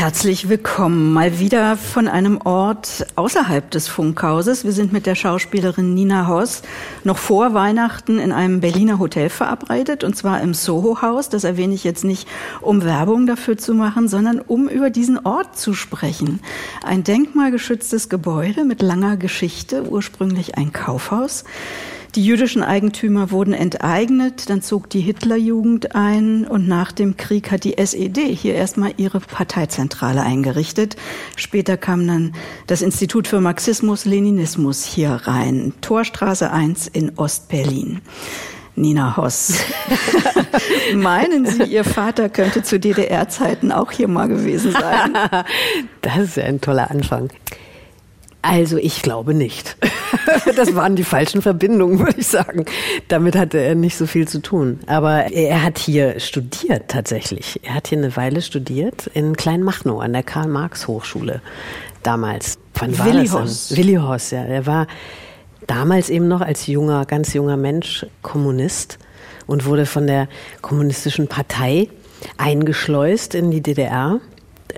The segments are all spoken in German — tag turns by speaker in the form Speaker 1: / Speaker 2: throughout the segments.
Speaker 1: Herzlich willkommen mal wieder von einem Ort außerhalb des Funkhauses. Wir sind mit der Schauspielerin Nina Hoss noch vor Weihnachten in einem Berliner Hotel verabredet, und zwar im Soho-Haus. Das erwähne ich jetzt nicht, um Werbung dafür zu machen, sondern um über diesen Ort zu sprechen. Ein denkmalgeschütztes Gebäude mit langer Geschichte, ursprünglich ein Kaufhaus. Die jüdischen Eigentümer wurden enteignet, dann zog die Hitlerjugend ein und nach dem Krieg hat die SED hier erstmal ihre Parteizentrale eingerichtet. Später kam dann das Institut für Marxismus, Leninismus hier rein. Torstraße 1 in Ostberlin. Nina Hoss. Meinen Sie, Ihr Vater könnte zu DDR-Zeiten auch hier mal gewesen sein?
Speaker 2: Das ist ja ein toller Anfang. Also ich glaube nicht. Das waren die falschen Verbindungen, würde ich sagen. Damit hatte er nicht so viel zu tun. Aber er hat hier studiert tatsächlich. Er hat hier eine Weile studiert in Kleinmachnow an der Karl-Marx-Hochschule damals. Wann war
Speaker 1: Willi
Speaker 2: das?
Speaker 1: Hoss.
Speaker 2: Willi Hoss, ja. Er war damals eben noch als junger, ganz junger Mensch Kommunist und wurde von der kommunistischen Partei eingeschleust in die DDR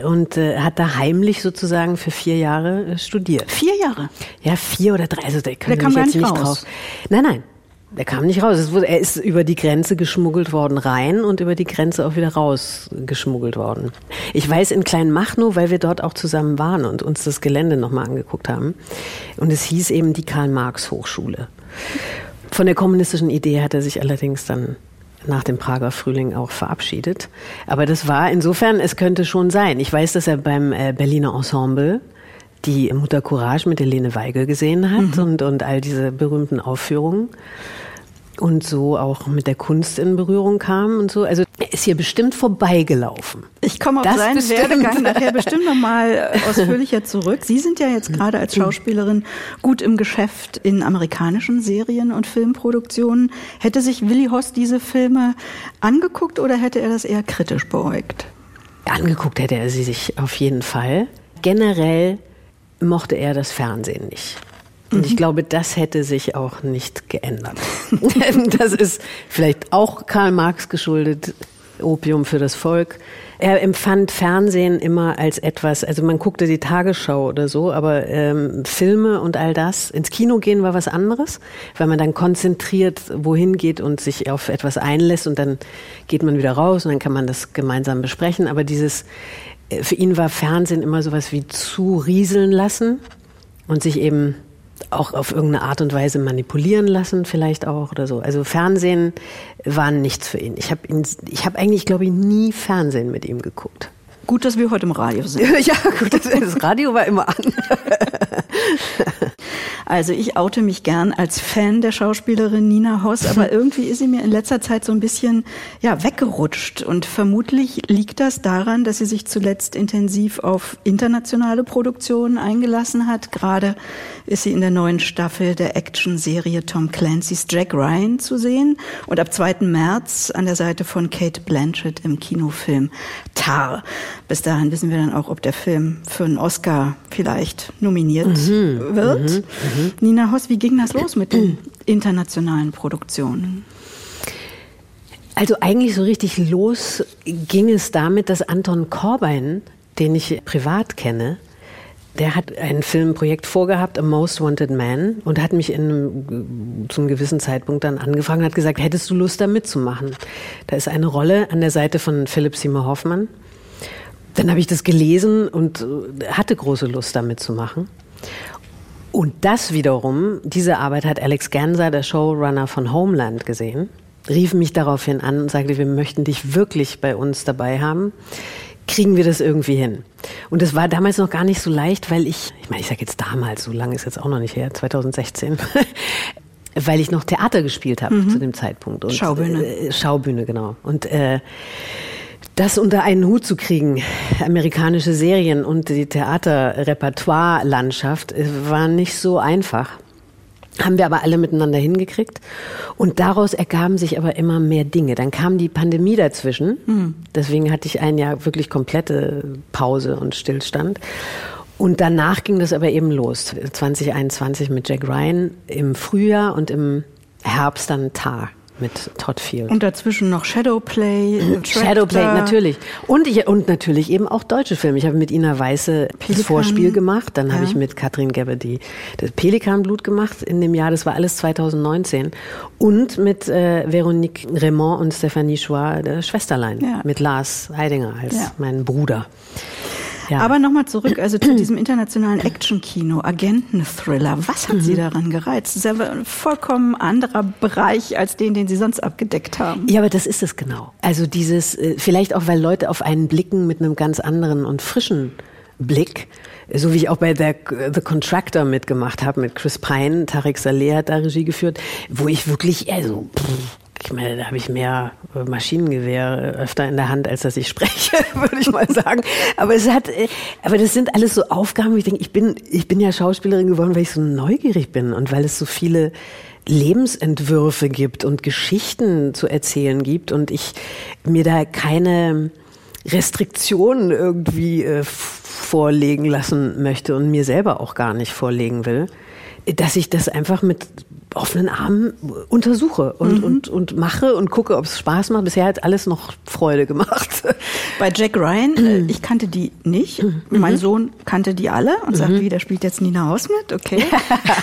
Speaker 2: und äh, hat da heimlich sozusagen für vier Jahre äh, studiert.
Speaker 1: Vier Jahre.
Speaker 2: Ja, vier oder drei. Also der,
Speaker 1: Der kam gar
Speaker 2: jetzt
Speaker 1: nicht
Speaker 2: nicht
Speaker 1: raus.
Speaker 2: drauf. Nein, nein. Der kam nicht raus. Wurde, er ist über die Grenze geschmuggelt worden rein und über die Grenze auch wieder raus geschmuggelt worden. Ich weiß in Kleinmachnow, weil wir dort auch zusammen waren und uns das Gelände nochmal angeguckt haben. Und es hieß eben die Karl-Marx-Hochschule. Von der kommunistischen Idee hat er sich allerdings dann nach dem Prager Frühling auch verabschiedet. Aber das war insofern, es könnte schon sein. Ich weiß, dass er beim äh, Berliner Ensemble die Mutter Courage mit Helene Weigel gesehen hat und, und all diese berühmten Aufführungen und so auch mit der Kunst in Berührung kam und so. Also er ist hier bestimmt vorbeigelaufen.
Speaker 1: Ich komme auf
Speaker 2: Das
Speaker 1: seinen
Speaker 2: bestimmt.
Speaker 1: Werdegang nachher bestimmt nochmal ausführlicher zurück. Sie sind ja jetzt gerade als Schauspielerin gut im Geschäft in amerikanischen Serien und Filmproduktionen. Hätte sich Willi Hoss diese Filme angeguckt oder hätte er das eher kritisch beäugt?
Speaker 2: Angeguckt hätte er sie sich auf jeden Fall. Generell mochte er das Fernsehen nicht. Und ich glaube, das hätte sich auch nicht geändert. das ist vielleicht auch Karl Marx geschuldet, Opium für das Volk. Er empfand Fernsehen immer als etwas, also man guckte die Tagesschau oder so, aber ähm, Filme und all das, ins Kino gehen war was anderes, weil man dann konzentriert wohin geht und sich auf etwas einlässt und dann geht man wieder raus und dann kann man das gemeinsam besprechen. Aber dieses, äh, für ihn war Fernsehen immer sowas wie zu rieseln lassen und sich eben auch auf irgendeine Art und Weise manipulieren lassen, vielleicht auch oder so. Also Fernsehen war nichts für ihn. Ich habe ihn, ich habe eigentlich, glaube ich, nie Fernsehen mit ihm geguckt.
Speaker 1: Gut, dass wir heute im Radio sind.
Speaker 2: ja, gut, das, das Radio war immer an.
Speaker 1: Also ich oute mich gern als Fan der Schauspielerin Nina Hoss, aber irgendwie ist sie mir in letzter Zeit so ein bisschen ja weggerutscht und vermutlich liegt das daran, dass sie sich zuletzt intensiv auf internationale Produktionen eingelassen hat. Gerade ist sie in der neuen Staffel der Action-Serie Tom Clancy's Jack Ryan zu sehen und ab 2. März an der Seite von Kate Blanchett im Kinofilm Tar. Bis dahin wissen wir dann auch, ob der Film für einen Oscar vielleicht nominiert wird. Nina Hoss, wie ging das los mit den internationalen Produktionen?
Speaker 2: Also eigentlich so richtig los ging es damit, dass Anton Corbijn, den ich privat kenne, der hat ein Filmprojekt vorgehabt, A Most Wanted Man, und hat mich in einem, zu einem gewissen Zeitpunkt dann angefragt und hat gesagt, hättest du Lust da mitzumachen? Da ist eine Rolle an der Seite von Philipp Seymour Hoffmann. Dann habe ich das gelesen und hatte große Lust, da mitzumachen. Und das wiederum, diese Arbeit hat Alex Ganser, der Showrunner von Homeland, gesehen, rief mich daraufhin an und sagte, wir möchten dich wirklich bei uns dabei haben. Kriegen wir das irgendwie hin? Und das war damals noch gar nicht so leicht, weil ich, ich meine, ich sage jetzt damals, so lange ist jetzt auch noch nicht her, 2016, weil ich noch Theater gespielt habe zu dem Zeitpunkt. Und,
Speaker 1: Schaubühne.
Speaker 2: Äh, Schaubühne, genau. Und äh, das unter einen Hut zu kriegen, amerikanische Serien und die Theaterrepertoire-Landschaft, äh, war nicht so einfach. Haben wir aber alle miteinander hingekriegt. Und daraus ergaben sich aber immer mehr Dinge. Dann kam die Pandemie dazwischen. Deswegen hatte ich ein Jahr wirklich komplette Pause und Stillstand. Und danach ging das aber eben los. 2021 mit Jack Ryan im Frühjahr und im Herbst dann Tar mit Todd Field.
Speaker 1: Und dazwischen noch Shadowplay.
Speaker 2: Shadowplay, natürlich. Und, ich, und natürlich eben auch deutsche Filme. Ich habe mit Ina Weiße Pelikan. das Vorspiel gemacht. Dann ja. habe ich mit Katrin Gebbe die, das Pelikanblut gemacht in dem Jahr. Das war alles 2019. Und mit äh, Veronique Raymond und Stephanie Schwa, Schwesterlein. Ja. Mit Lars Heidinger als ja. mein Bruder.
Speaker 1: Ja. Aber nochmal zurück, also zu diesem internationalen Action-Kino, Agenten-Thriller. Was hat mhm. Sie daran gereizt? Das ist ja ein vollkommen anderer Bereich als den, den Sie sonst abgedeckt haben.
Speaker 2: Ja, aber das ist es genau. Also dieses, äh, vielleicht auch, weil Leute auf einen blicken mit einem ganz anderen und frischen Blick, so wie ich auch bei The, The Contractor mitgemacht habe mit Chris Pine, Tarek Saleh hat da Regie geführt, wo ich wirklich, also pff, ich meine, da habe ich mehr äh, Maschinengewehr äh, öfter in der Hand, als dass ich spreche, würde ich mal sagen. Aber es hat, äh, aber das sind alles so Aufgaben, wo ich denke, ich bin, ich bin ja Schauspielerin geworden, weil ich so neugierig bin und weil es so viele Lebensentwürfe gibt und Geschichten zu erzählen gibt und ich mir da keine Restriktionen irgendwie vorlegen lassen möchte und mir selber auch gar nicht vorlegen will, dass ich das einfach mit offenen Armen untersuche und, mhm. und, und mache und gucke, ob es Spaß macht. Bisher hat alles noch Freude gemacht.
Speaker 1: Bei Jack Ryan, äh, mhm. ich kannte die nicht. Mhm. Mein Sohn kannte die alle und sagt, mhm. wie, der spielt jetzt Nina Haus mit? Okay.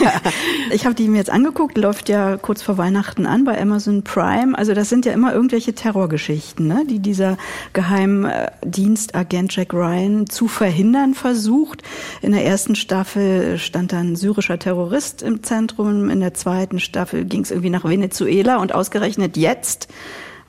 Speaker 1: ich habe die mir jetzt angeguckt, läuft ja kurz vor Weihnachten an bei Amazon Prime. Also das sind ja immer irgendwelche Terrorgeschichten, ne, die dieser Geheimdienstagent Jack Ryan zu verhindern versucht. In der ersten Staffel stand dann syrischer Terrorist im Zentrum, in der zweiten zweiten Staffel ging es irgendwie nach Venezuela und ausgerechnet jetzt,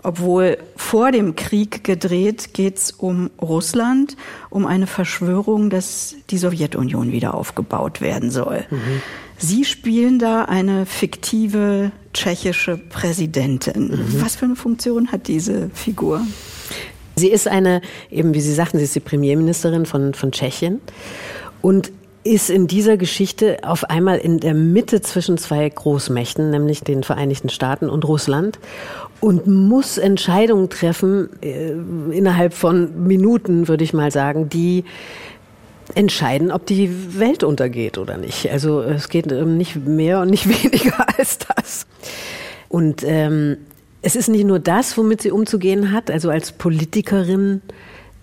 Speaker 1: obwohl vor dem Krieg gedreht, geht es um Russland, um eine Verschwörung, dass die Sowjetunion wieder aufgebaut werden soll. Mhm. Sie spielen da eine fiktive tschechische Präsidentin. Mhm. Was für eine Funktion hat diese Figur?
Speaker 2: Sie ist eine, eben wie Sie sagten, sie ist die Premierministerin von, von Tschechien. Und ist in dieser Geschichte auf einmal in der Mitte zwischen zwei Großmächten, nämlich den Vereinigten Staaten und Russland, und muss Entscheidungen treffen äh, innerhalb von Minuten, würde ich mal sagen, die entscheiden, ob die Welt untergeht oder nicht. Also es geht nicht mehr und nicht weniger als das. Und ähm, es ist nicht nur das, womit sie umzugehen hat, also als Politikerin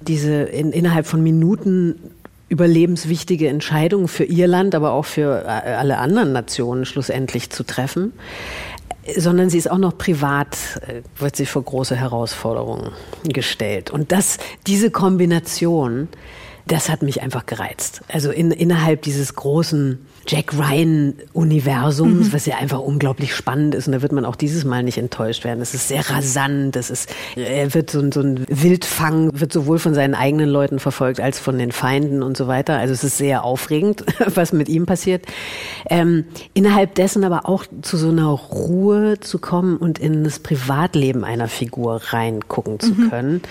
Speaker 2: diese in, innerhalb von Minuten überlebenswichtige Entscheidungen für ihr Land, aber auch für äh, alle anderen Nationen schlussendlich zu treffen, sondern sie ist auch noch privat, äh, wird sie vor große Herausforderungen gestellt. Und das, diese Kombination, das hat mich einfach gereizt. Also in, innerhalb dieses großen Jack Ryan-Universums, mhm. was ja einfach unglaublich spannend ist. Und da wird man auch dieses Mal nicht enttäuscht werden. Es ist sehr rasant. Es ist, er wird so, so ein Wildfang, wird sowohl von seinen eigenen Leuten verfolgt als von den Feinden und so weiter. Also es ist sehr aufregend, was mit ihm passiert. Ähm, innerhalb dessen aber auch zu so einer Ruhe zu kommen und in das Privatleben einer Figur reingucken zu mhm. können,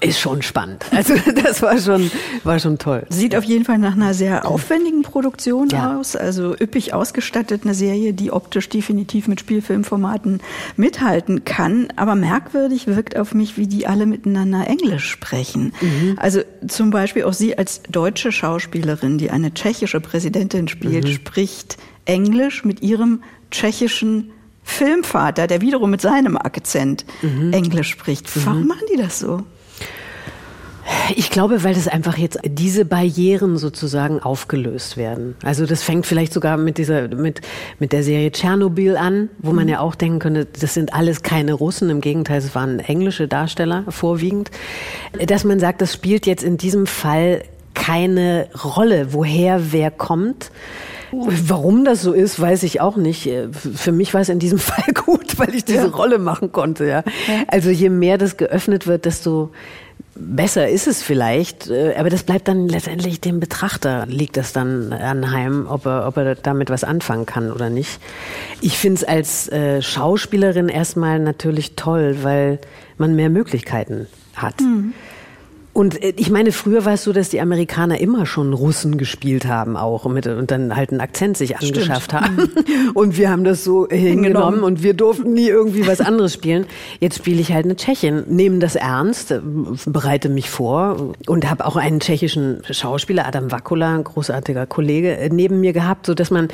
Speaker 2: ist schon spannend. Also das war schon, war schon toll.
Speaker 1: Sieht auf jeden Fall nach einer sehr aufwendigen Produktion ja. aus. Also üppig ausgestattet, eine Serie, die optisch definitiv mit Spielfilmformaten mithalten kann. Aber merkwürdig wirkt auf mich, wie die alle miteinander Englisch sprechen. Mhm. Also zum Beispiel auch Sie als deutsche Schauspielerin, die eine tschechische Präsidentin spielt, mhm. spricht Englisch mit ihrem tschechischen Filmvater, der wiederum mit seinem Akzent mhm. Englisch spricht. Warum mhm. machen die das so?
Speaker 2: Ich glaube, weil das einfach jetzt diese Barrieren sozusagen aufgelöst werden. Also das fängt vielleicht sogar mit dieser mit mit der Serie Tschernobyl an, wo man mhm. ja auch denken könnte, das sind alles keine Russen. Im Gegenteil, es waren englische Darsteller vorwiegend. Dass man sagt, das spielt jetzt in diesem Fall keine Rolle, woher wer kommt. Warum das so ist, weiß ich auch nicht. Für mich war es in diesem Fall gut, weil ich diese ja. Rolle machen konnte. Ja. ja. Also je mehr das geöffnet wird, desto besser ist es vielleicht. Aber das bleibt dann letztendlich dem Betrachter, liegt das dann anheim, ob er, ob er damit was anfangen kann oder nicht. Ich finde es als äh, Schauspielerin erstmal natürlich toll, weil man mehr Möglichkeiten hat. Mhm. Und äh, ich meine, früher war es so, dass die Amerikaner immer schon Russen gespielt haben auch mit, und dann halt einen Akzent sich angeschafft Stimmt. haben. Und wir haben das so hingenommen und wir durften nie irgendwie was anderes spielen. Jetzt spiele ich halt eine Tschechin, nehme das ernst, äh, bereite mich vor und habe auch einen tschechischen Schauspieler, Adam Vakula, ein großartiger Kollege, äh, neben mir gehabt, so dass man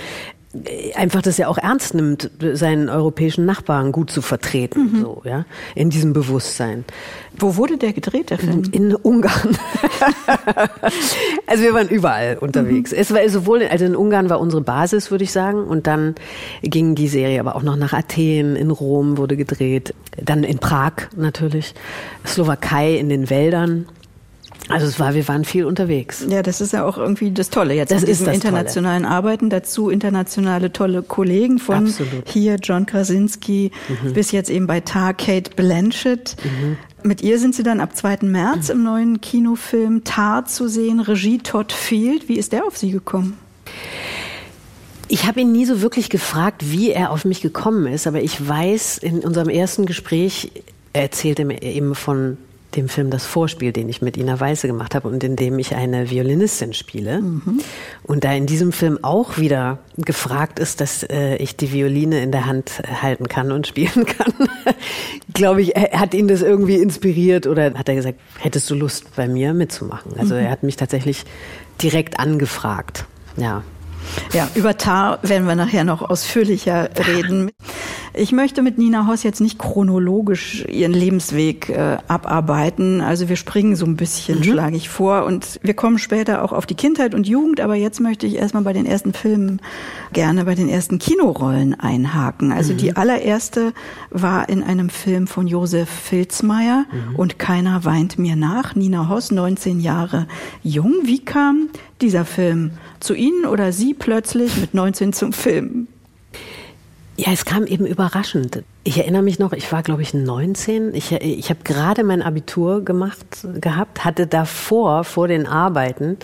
Speaker 2: einfach das ja auch ernst nimmt, seinen europäischen Nachbarn gut zu vertreten, mhm. so, ja, in diesem Bewusstsein.
Speaker 1: Wo wurde der gedreht, der Film?
Speaker 2: In Ungarn. also wir waren überall unterwegs. Mhm. Es war sowohl, also in Ungarn war unsere Basis, würde ich sagen, und dann ging die Serie aber auch noch nach Athen, in Rom wurde gedreht, dann in Prag natürlich, Slowakei in den Wäldern. Also es war, wir waren viel unterwegs.
Speaker 1: Ja, das ist ja auch irgendwie das Tolle jetzt das in diesem internationalen Tolle. Arbeiten. Dazu internationale tolle Kollegen von Absolut. hier John Krasinski mhm. bis jetzt eben bei Tar Kate Blanchett. Mhm. Mit ihr sind Sie dann ab 2. März mhm. im neuen Kinofilm Tar zu sehen, Regie Todd Field. Wie ist der auf Sie gekommen?
Speaker 2: Ich habe ihn nie so wirklich gefragt, wie er auf mich gekommen ist, aber ich weiß, in unserem ersten Gespräch, er erzählte mir eben von dem Film Das Vorspiel, den ich mit Ina Weiße gemacht habe und in dem ich eine Violinistin spiele. Mhm. Und da in diesem Film auch wieder gefragt ist, dass äh, ich die Violine in der Hand halten kann und spielen kann, glaube ich, hat ihn das irgendwie inspiriert oder hat er gesagt, hättest du Lust bei mir mitzumachen? Also mhm. er hat mich tatsächlich direkt angefragt. Ja.
Speaker 1: Ja, über Tar werden wir nachher noch ausführlicher reden. Ich möchte mit Nina Hoss jetzt nicht chronologisch ihren Lebensweg äh, abarbeiten. Also wir springen so ein bisschen, mhm. schlage ich vor. Und wir kommen später auch auf die Kindheit und Jugend. Aber jetzt möchte ich erstmal bei den ersten Filmen gerne bei den ersten Kinorollen einhaken. Also mhm. die allererste war in einem Film von Josef Filzmeier mhm. und Keiner weint mir nach. Nina Hoss, 19 Jahre jung. Wie kam dieser Film zu Ihnen oder Sie plötzlich mit 19 zum Film?
Speaker 2: Ja, es kam eben überraschend. Ich erinnere mich noch, ich war, glaube ich, 19. Ich, ich habe gerade mein Abitur gemacht gehabt, hatte davor, vor den Arbeiten,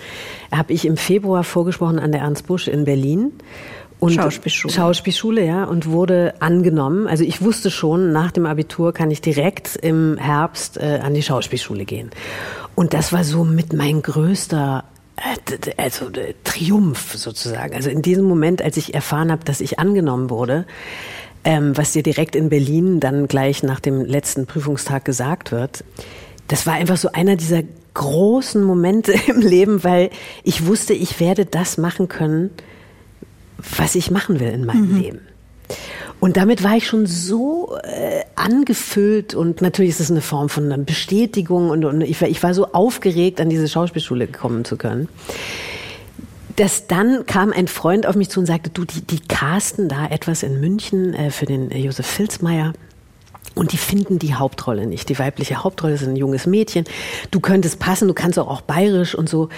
Speaker 2: habe ich im Februar vorgesprochen an der Ernst Busch in Berlin. Und
Speaker 1: Schauspielschule.
Speaker 2: Schauspielschule, ja, und wurde angenommen. Also ich wusste schon, nach dem Abitur kann ich direkt im Herbst äh, an die Schauspielschule gehen. Und das war so mit mein größter also äh, Triumph sozusagen. Also in diesem Moment, als ich erfahren habe, dass ich angenommen wurde, ähm, was dir direkt in Berlin dann gleich nach dem letzten Prüfungstag gesagt wird, das war einfach so einer dieser großen Momente im Leben, weil ich wusste, ich werde das machen können, was ich machen will in meinem mhm. Leben. Und damit war ich schon so äh, angefüllt und natürlich ist es eine Form von Bestätigung und, und ich, war, ich war so aufgeregt, an diese Schauspielschule kommen zu können. Dass dann kam ein Freund auf mich zu und sagte, du, die, die casten da etwas in München äh, für den äh, Josef Filzmeier. Und die finden die Hauptrolle nicht. Die weibliche Hauptrolle ist ein junges Mädchen. Du könntest passen, du kannst auch, auch bayerisch und so.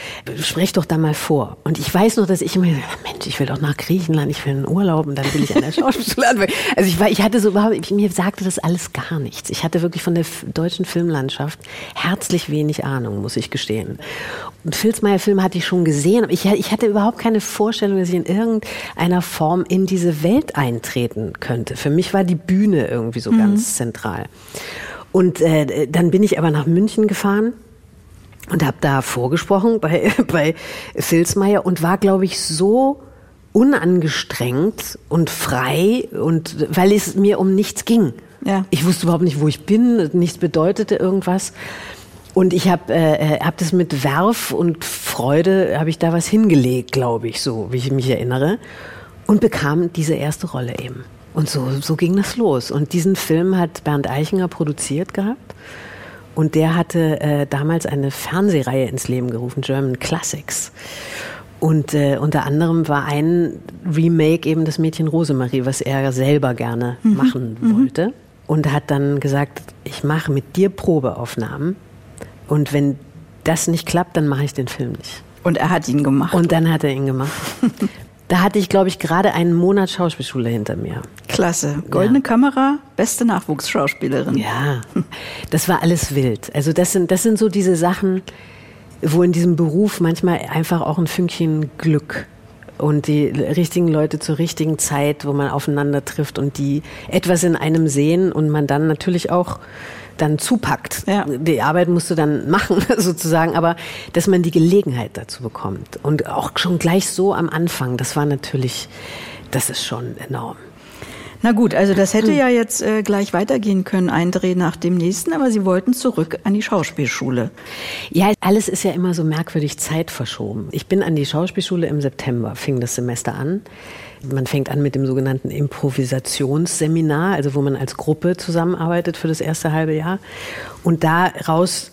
Speaker 2: Sprech doch da mal vor. Und ich weiß noch, dass ich immer, Mensch, ich will doch nach Griechenland, ich will einen Urlaub und dann will ich an der Schauspielschule anfangen. Also ich war, ich hatte so überhaupt, mir sagte das alles gar nichts. Ich hatte wirklich von der deutschen Filmlandschaft herzlich wenig Ahnung, muss ich gestehen. Und Filzmeier-Film hatte ich schon gesehen, aber ich, ich hatte überhaupt keine Vorstellung, dass ich in irgendeiner Form in diese Welt eintreten könnte. Für mich war die Bühne irgendwie so mhm. ganz zentral. Und äh, dann bin ich aber nach München gefahren und habe da vorgesprochen bei, bei Filzmeier und war, glaube ich, so unangestrengt und frei und weil es mir um nichts ging. Ja. Ich wusste überhaupt nicht, wo ich bin, nichts bedeutete irgendwas. Und ich habe äh, hab das mit Werf und Freude, habe ich da was hingelegt, glaube ich, so wie ich mich erinnere. Und bekam diese erste Rolle eben. Und so, so ging das los. Und diesen Film hat Bernd Eichinger produziert gehabt. Und der hatte äh, damals eine Fernsehreihe ins Leben gerufen, German Classics. Und äh, unter anderem war ein Remake eben das Mädchen Rosemarie, was er selber gerne mhm. machen mhm. wollte. Und hat dann gesagt, ich mache mit dir Probeaufnahmen. Und wenn das nicht klappt, dann mache ich den Film nicht.
Speaker 1: Und er hat ihn gemacht.
Speaker 2: Und dann hat er ihn gemacht. Da hatte ich, glaube ich, gerade einen Monat Schauspielschule hinter mir.
Speaker 1: Klasse. Goldene ja. Kamera, beste Nachwuchsschauspielerin.
Speaker 2: Ja, das war alles wild. Also das sind, das sind so diese Sachen, wo in diesem Beruf manchmal einfach auch ein Fünkchen Glück und die richtigen Leute zur richtigen Zeit, wo man aufeinander trifft und die etwas in einem sehen und man dann natürlich auch dann zupackt. Ja. Die Arbeit musst du dann machen, sozusagen, aber dass man die Gelegenheit dazu bekommt. Und auch schon gleich so am Anfang, das war natürlich, das ist schon enorm.
Speaker 1: Na gut, also das hätte ja jetzt äh, gleich weitergehen können, ein Dreh nach dem nächsten, aber Sie wollten zurück an die Schauspielschule.
Speaker 2: Ja, alles ist ja immer so merkwürdig zeitverschoben. Ich bin an die Schauspielschule im September, fing das Semester an. Man fängt an mit dem sogenannten Improvisationsseminar, also wo man als Gruppe zusammenarbeitet für das erste halbe Jahr. Und daraus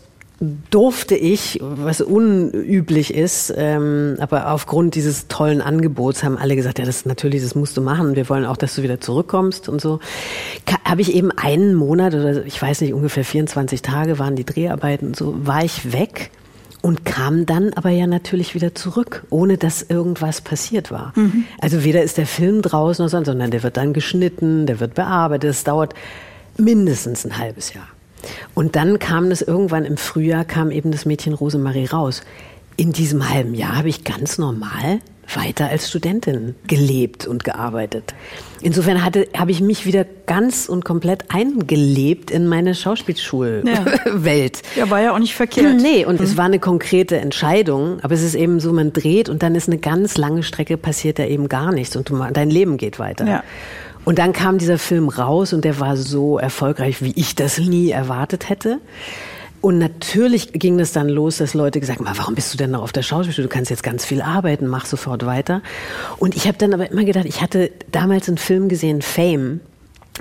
Speaker 2: durfte ich, was unüblich ist, ähm, aber aufgrund dieses tollen Angebots haben alle gesagt, ja, das natürlich, das musst du machen. Wir wollen auch, dass du wieder zurückkommst und so. Habe ich eben einen Monat oder ich weiß nicht, ungefähr 24 Tage waren die Dreharbeiten und so, war ich weg und kam dann aber ja natürlich wieder zurück, ohne dass irgendwas passiert war. Mhm. Also weder ist der Film draußen noch sonst, sondern der wird dann geschnitten, der wird bearbeitet. Es dauert mindestens ein halbes Jahr. Und dann kam das irgendwann im Frühjahr, kam eben das Mädchen Rosemarie raus. In diesem halben Jahr habe ich ganz normal weiter als Studentin gelebt und gearbeitet. Insofern hatte, habe ich mich wieder ganz und komplett eingelebt in meine Schauspielschulwelt.
Speaker 1: Ja. ja, war ja auch nicht verkehrt.
Speaker 2: Nee, und mhm. es war eine konkrete Entscheidung, aber es ist eben so, man dreht und dann ist eine ganz lange Strecke passiert da eben gar nichts und du, dein Leben geht weiter. Ja. Und dann kam dieser Film raus und der war so erfolgreich, wie ich das nie erwartet hätte. Und natürlich ging es dann los, dass Leute gesagt haben, warum bist du denn noch auf der Schauspielschule? Du kannst jetzt ganz viel arbeiten, mach sofort weiter. Und ich habe dann aber immer gedacht, ich hatte damals einen Film gesehen, Fame,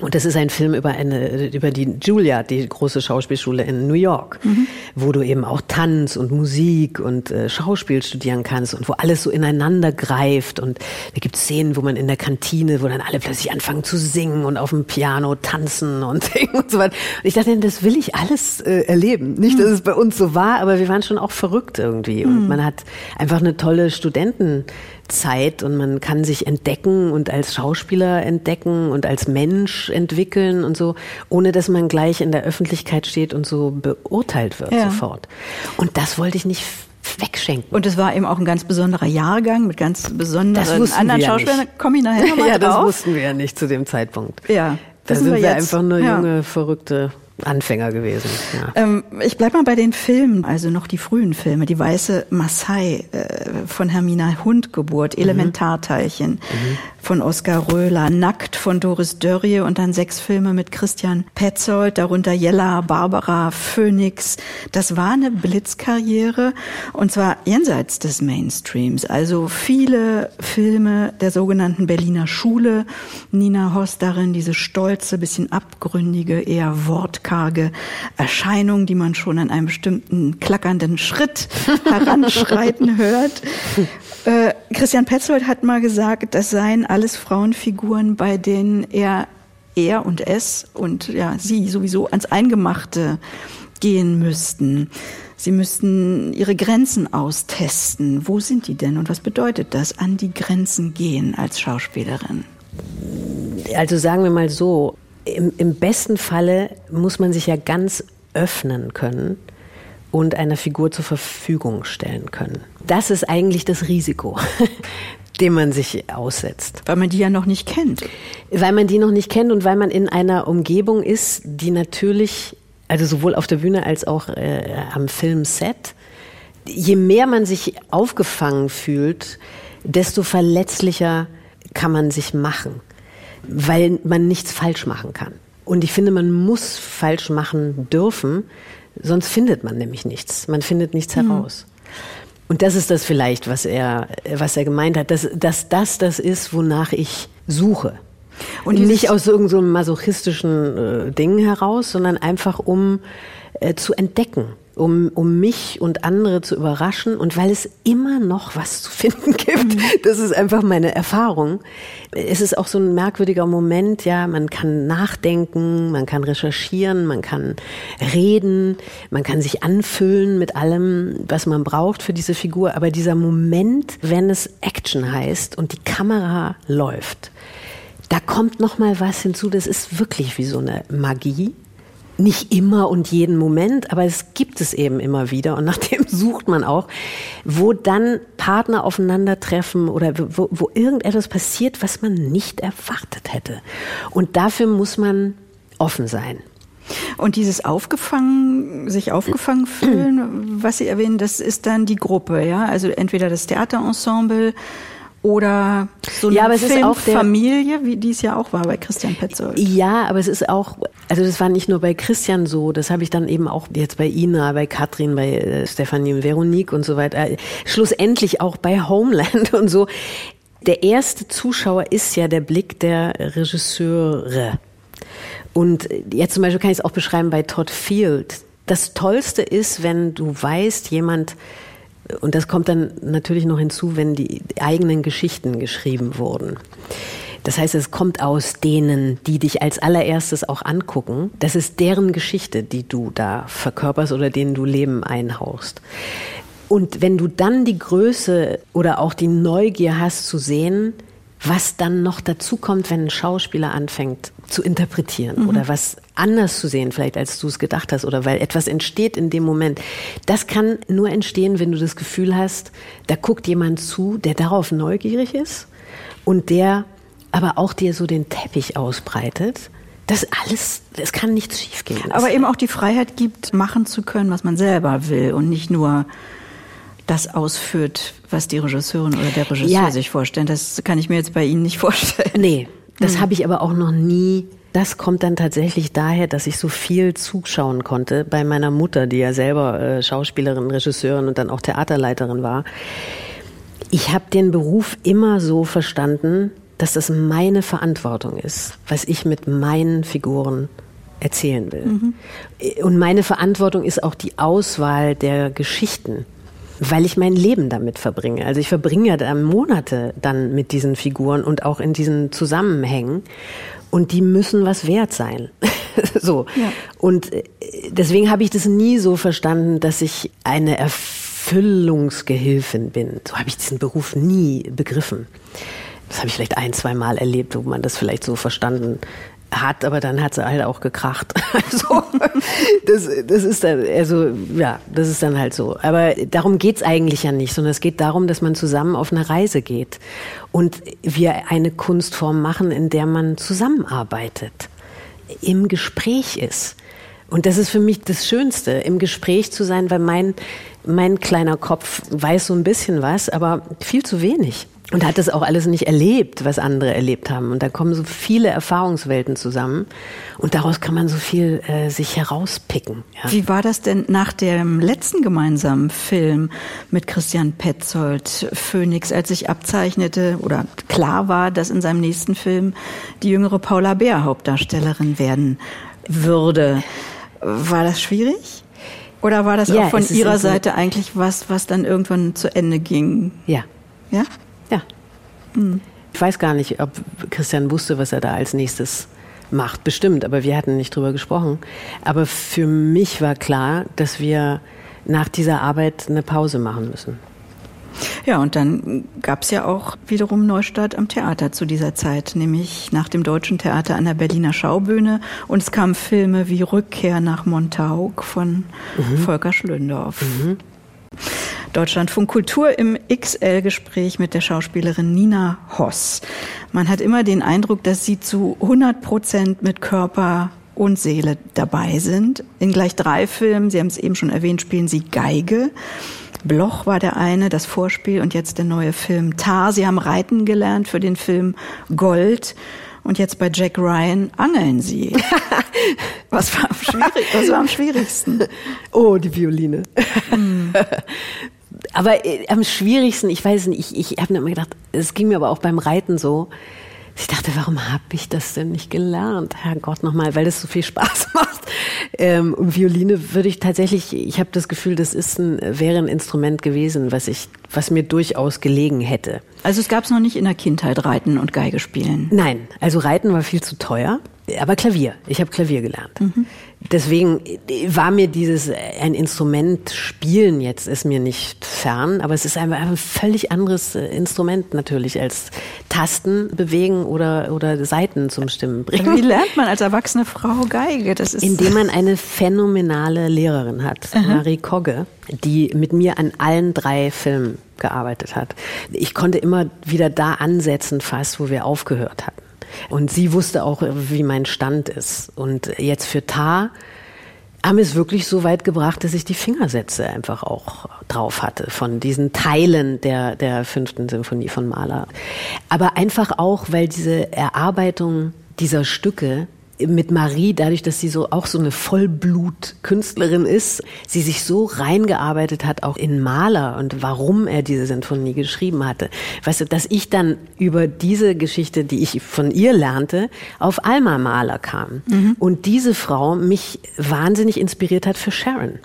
Speaker 2: und das ist ein Film über eine, über die Julia, die große Schauspielschule in New York, mhm. wo du eben auch Tanz und Musik und äh, Schauspiel studieren kannst und wo alles so ineinander greift. Und da gibt es Szenen, wo man in der Kantine, wo dann alle plötzlich anfangen zu singen und auf dem Piano tanzen und, und so weiter. Und ich dachte, das will ich alles äh, erleben. Nicht, dass es bei uns so war, aber wir waren schon auch verrückt irgendwie. Und mhm. man hat einfach eine tolle Studenten Zeit und man kann sich entdecken und als Schauspieler entdecken und als Mensch entwickeln und so, ohne dass man gleich in der Öffentlichkeit steht und so beurteilt wird ja. sofort. Und das wollte ich nicht wegschenken.
Speaker 1: Und es war eben auch ein ganz besonderer Jahrgang mit ganz besonderen anderen Schauspielern. Komme ich nachher nochmal
Speaker 2: Ja, das drauf. wussten wir ja nicht zu dem Zeitpunkt. Ja. Da sind wir, wir einfach nur ja. junge, verrückte Anfänger gewesen. Ja.
Speaker 1: Ähm, ich bleib mal bei den Filmen, also noch die frühen Filme. Die Weiße Maasai äh, von Hermina Hundgeburt, mhm. Elementarteilchen mhm. Von Oskar Röhler, Nackt von Doris Dörrie und dann sechs Filme mit Christian Petzold, darunter Jella, Barbara, Phoenix. Das war eine Blitzkarriere und zwar jenseits des Mainstreams. Also viele Filme der sogenannten Berliner Schule. Nina Hoss darin diese stolze, bisschen abgründige, eher Wort karge Erscheinung, die man schon an einem bestimmten klackernden Schritt heranschreiten hört. Äh, Christian Petzold hat mal gesagt, das seien alles Frauenfiguren, bei denen er, er und es und ja, sie sowieso ans Eingemachte gehen müssten. Sie müssten ihre Grenzen austesten. Wo sind die denn und was bedeutet das, an die Grenzen gehen als Schauspielerin?
Speaker 2: Also sagen wir mal so, im, im besten Falle muss man sich ja ganz öffnen können und einer Figur zur Verfügung stellen können. Das ist eigentlich das Risiko, dem man sich aussetzt.
Speaker 1: Weil man die ja noch nicht kennt.
Speaker 2: Weil man die noch nicht kennt und weil man in einer Umgebung ist, die natürlich, also sowohl auf der Bühne als auch äh, am Filmset, je mehr man sich aufgefangen fühlt, desto verletzlicher kann man sich machen weil man nichts falsch machen kann. Und ich finde, man muss falsch machen dürfen, sonst findet man nämlich nichts. Man findet nichts mhm. Und das ist das vielleicht, was er, was er gemeint hat, dass, dass das das ist, wonach ich suche. Und nicht aus irgendeinem so masochistischen äh, Ding heraus, sondern einfach um äh, zu entdecken um, um mich und andere zu überraschen und weil es immer noch was zu finden gibt. Mhm. Das ist einfach meine Erfahrung. Es ist auch so ein merkwürdiger Moment, ja, man kann nachdenken, man kann recherchieren, man kann reden, man kann sich anfüllen mit allem, was man braucht für diese Figur, aber dieser Moment, wenn es Action heißt und die Kamera läuft, da kommt noch mal was hinzu, das ist wirklich wie so eine Magie nicht immer und jeden Moment, aber es gibt es eben immer wieder und nach dem sucht man auch, wo dann Partner aufeinandertreffen oder wo, wo irgendetwas passiert, was man nicht erwartet hätte. Und dafür muss man offen sein.
Speaker 1: Und dieses aufgefangen, sich aufgefangen fühlen, was Sie erwähnen, das ist dann die Gruppe, ja? Also entweder das Theaterensemble, oder so eine
Speaker 2: ja, aber es ist auch
Speaker 1: Familie, wie dies ja auch war bei Christian Petzold.
Speaker 2: Ja, aber es ist auch, also das war nicht nur bei Christian so, das habe ich dann eben auch jetzt bei Ina, bei Katrin, bei äh, Stefanie und Veronique und so weiter, schlussendlich auch bei Homeland und so. Der erste Zuschauer ist ja der Blick der Regisseure. Und jetzt zum Beispiel kann ich es auch beschreiben bei Todd Field. Das Tollste ist, wenn du weißt, jemand und das kommt dann natürlich noch hinzu, wenn die eigenen Geschichten geschrieben wurden. Das heißt, es kommt aus denen, die dich als allererstes auch angucken. Das ist deren Geschichte, die du da verkörperst oder denen du Leben einhauchst. Und wenn du dann die Größe oder auch die Neugier hast zu sehen, was dann noch dazu kommt, wenn ein Schauspieler anfängt zu interpretieren mhm. oder was anders zu sehen, vielleicht als du es gedacht hast oder weil etwas entsteht in dem Moment. Das kann nur entstehen, wenn du das Gefühl hast, da guckt jemand zu, der darauf neugierig ist und der aber auch dir so den Teppich ausbreitet. Das alles, es kann nichts schiefgehen.
Speaker 1: Aber eben auch die Freiheit gibt, machen zu können, was man selber will und nicht nur das ausführt, was die Regisseurin oder der Regisseur ja. sich vorstellen. Das kann ich mir jetzt bei Ihnen nicht vorstellen.
Speaker 2: Nee, das hm. habe ich aber auch noch nie. Das kommt dann tatsächlich daher, dass ich so viel zuschauen konnte bei meiner Mutter, die ja selber äh, Schauspielerin, Regisseurin und dann auch Theaterleiterin war. Ich habe den Beruf immer so verstanden, dass das meine Verantwortung ist, was ich mit meinen Figuren erzählen will. Mhm. Und meine Verantwortung ist auch die Auswahl der Geschichten weil ich mein Leben damit verbringe. Also ich verbringe ja dann Monate dann mit diesen Figuren und auch in diesen Zusammenhängen. Und die müssen was wert sein. so. Ja. Und äh, deswegen habe ich das nie so verstanden, dass ich eine Erfüllungsgehilfin bin. So habe ich diesen Beruf nie begriffen. Das habe ich vielleicht ein, zwei Mal erlebt, wo man das vielleicht so verstanden hat, aber dann hat sie halt auch gekracht. Also, das, das ist dann, also ja, das ist dann halt so. Aber darum geht's eigentlich ja nicht, sondern es geht darum, dass man zusammen auf eine Reise geht und wir eine Kunstform machen, in der man zusammenarbeitet, im Gespräch ist. Und das ist für mich das Schönste, im Gespräch zu sein, weil mein, mein kleiner Kopf weiß so ein bisschen was, aber viel zu wenig und hat das auch alles nicht erlebt, was andere erlebt haben. Und da kommen so viele Erfahrungswelten zusammen und daraus kann man so viel äh, sich herauspicken.
Speaker 1: Ja. Wie war das denn nach dem letzten gemeinsamen Film mit Christian Petzold, Phoenix, als sich abzeichnete oder klar war, dass in seinem nächsten Film die jüngere Paula Bär Hauptdarstellerin werden würde? War das schwierig? Oder war das ja, auch von Ihrer Seite eigentlich was, was dann irgendwann zu Ende ging?
Speaker 2: Ja.
Speaker 1: Ja?
Speaker 2: Ja. Mhm. Ich weiß gar nicht, ob Christian wusste, was er da als nächstes macht. Bestimmt, aber wir hatten nicht drüber gesprochen. Aber für mich war klar, dass wir nach dieser Arbeit eine Pause machen müssen.
Speaker 1: Ja, und dann gab es ja auch wiederum Neustart am Theater zu dieser Zeit, nämlich nach dem Deutschen Theater an der Berliner Schaubühne. Und es kamen Filme wie Rückkehr nach Montauk von mhm. Volker Schlöndorff. Mhm. Deutschlandfunk Kultur im XL-Gespräch mit der Schauspielerin Nina Hoss. Man hat immer den Eindruck, dass sie zu 100 Prozent mit Körper und Seele dabei sind. In gleich drei Filmen, Sie haben es eben schon erwähnt, spielen Sie Geige. Bloch war der eine, das Vorspiel und jetzt der neue Film Tar. Sie haben reiten gelernt für den Film Gold. Und jetzt bei Jack Ryan angeln Sie. was, war am was war am schwierigsten?
Speaker 2: Oh, die Violine. Mm. aber äh, am schwierigsten, ich weiß nicht, ich, ich habe mir immer gedacht, es ging mir aber auch beim Reiten so. Ich dachte, warum habe ich das denn nicht gelernt? Herrgott nochmal, weil das so viel Spaß macht. Ähm, und Violine würde ich tatsächlich, ich habe das Gefühl, das ist ein, wäre ein Instrument gewesen, was ich, was mir durchaus gelegen hätte.
Speaker 1: Also es gab es noch nicht in der Kindheit Reiten und Geige spielen?
Speaker 2: Nein, also Reiten war viel zu teuer. Aber Klavier. Ich habe Klavier gelernt. Mhm. Deswegen war mir dieses ein Instrument spielen jetzt ist mir nicht fern, aber es ist einfach ein völlig anderes äh, Instrument natürlich als Tasten bewegen oder oder Saiten zum Stimmen bringen.
Speaker 1: Wie lernt man als erwachsene Frau Geige?
Speaker 2: Das ist indem man eine phänomenale Lehrerin hat, Aha. Marie Kogge, die mit mir an allen drei Filmen gearbeitet hat. Ich konnte immer wieder da ansetzen, fast wo wir aufgehört hatten. Und sie wusste auch, wie mein Stand ist. Und jetzt für Tar haben es wirklich so weit gebracht, dass ich die Fingersätze einfach auch drauf hatte von diesen Teilen der, der fünften Symphonie von Mahler. Aber einfach auch, weil diese Erarbeitung dieser Stücke mit Marie, dadurch, dass sie so auch so eine Vollblutkünstlerin ist, sie sich so reingearbeitet hat, auch in Maler und warum er diese Sinfonie geschrieben hatte. Weißt du, dass ich dann über diese Geschichte, die ich von ihr lernte, auf Alma Maler kam. Mhm. Und diese Frau mich wahnsinnig inspiriert hat für Sharon.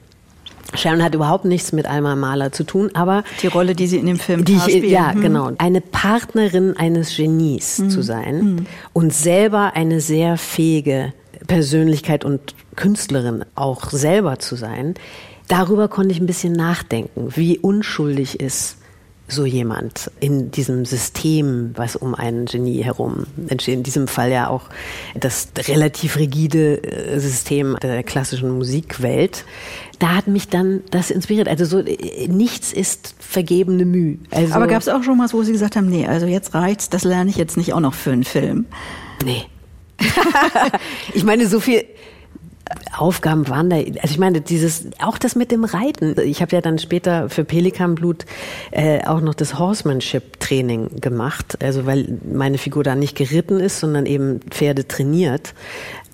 Speaker 2: Sharon hat überhaupt nichts mit Alma Mahler zu tun, aber
Speaker 1: die Rolle, die sie in dem Film
Speaker 2: die ich, ja hm. genau eine Partnerin eines Genies hm. zu sein hm. und selber eine sehr fähige Persönlichkeit und Künstlerin auch selber zu sein. Darüber konnte ich ein bisschen nachdenken, wie unschuldig ist so jemand in diesem System, was um ein Genie herum entsteht. In diesem Fall ja auch das relativ rigide äh, System der klassischen Musikwelt. Da hat mich dann das inspiriert. Also so äh, nichts ist vergebene Mühe. Also
Speaker 1: Aber gab es auch schon was, wo Sie gesagt haben, nee, also jetzt reicht's, das lerne ich jetzt nicht auch noch für einen Film?
Speaker 2: Nee. ich meine, so viel Aufgaben waren da, also ich meine, dieses, auch das mit dem Reiten. Ich habe ja dann später für Pelikanblut äh, auch noch das Horsemanship-Training gemacht, also weil meine Figur da nicht geritten ist, sondern eben Pferde trainiert.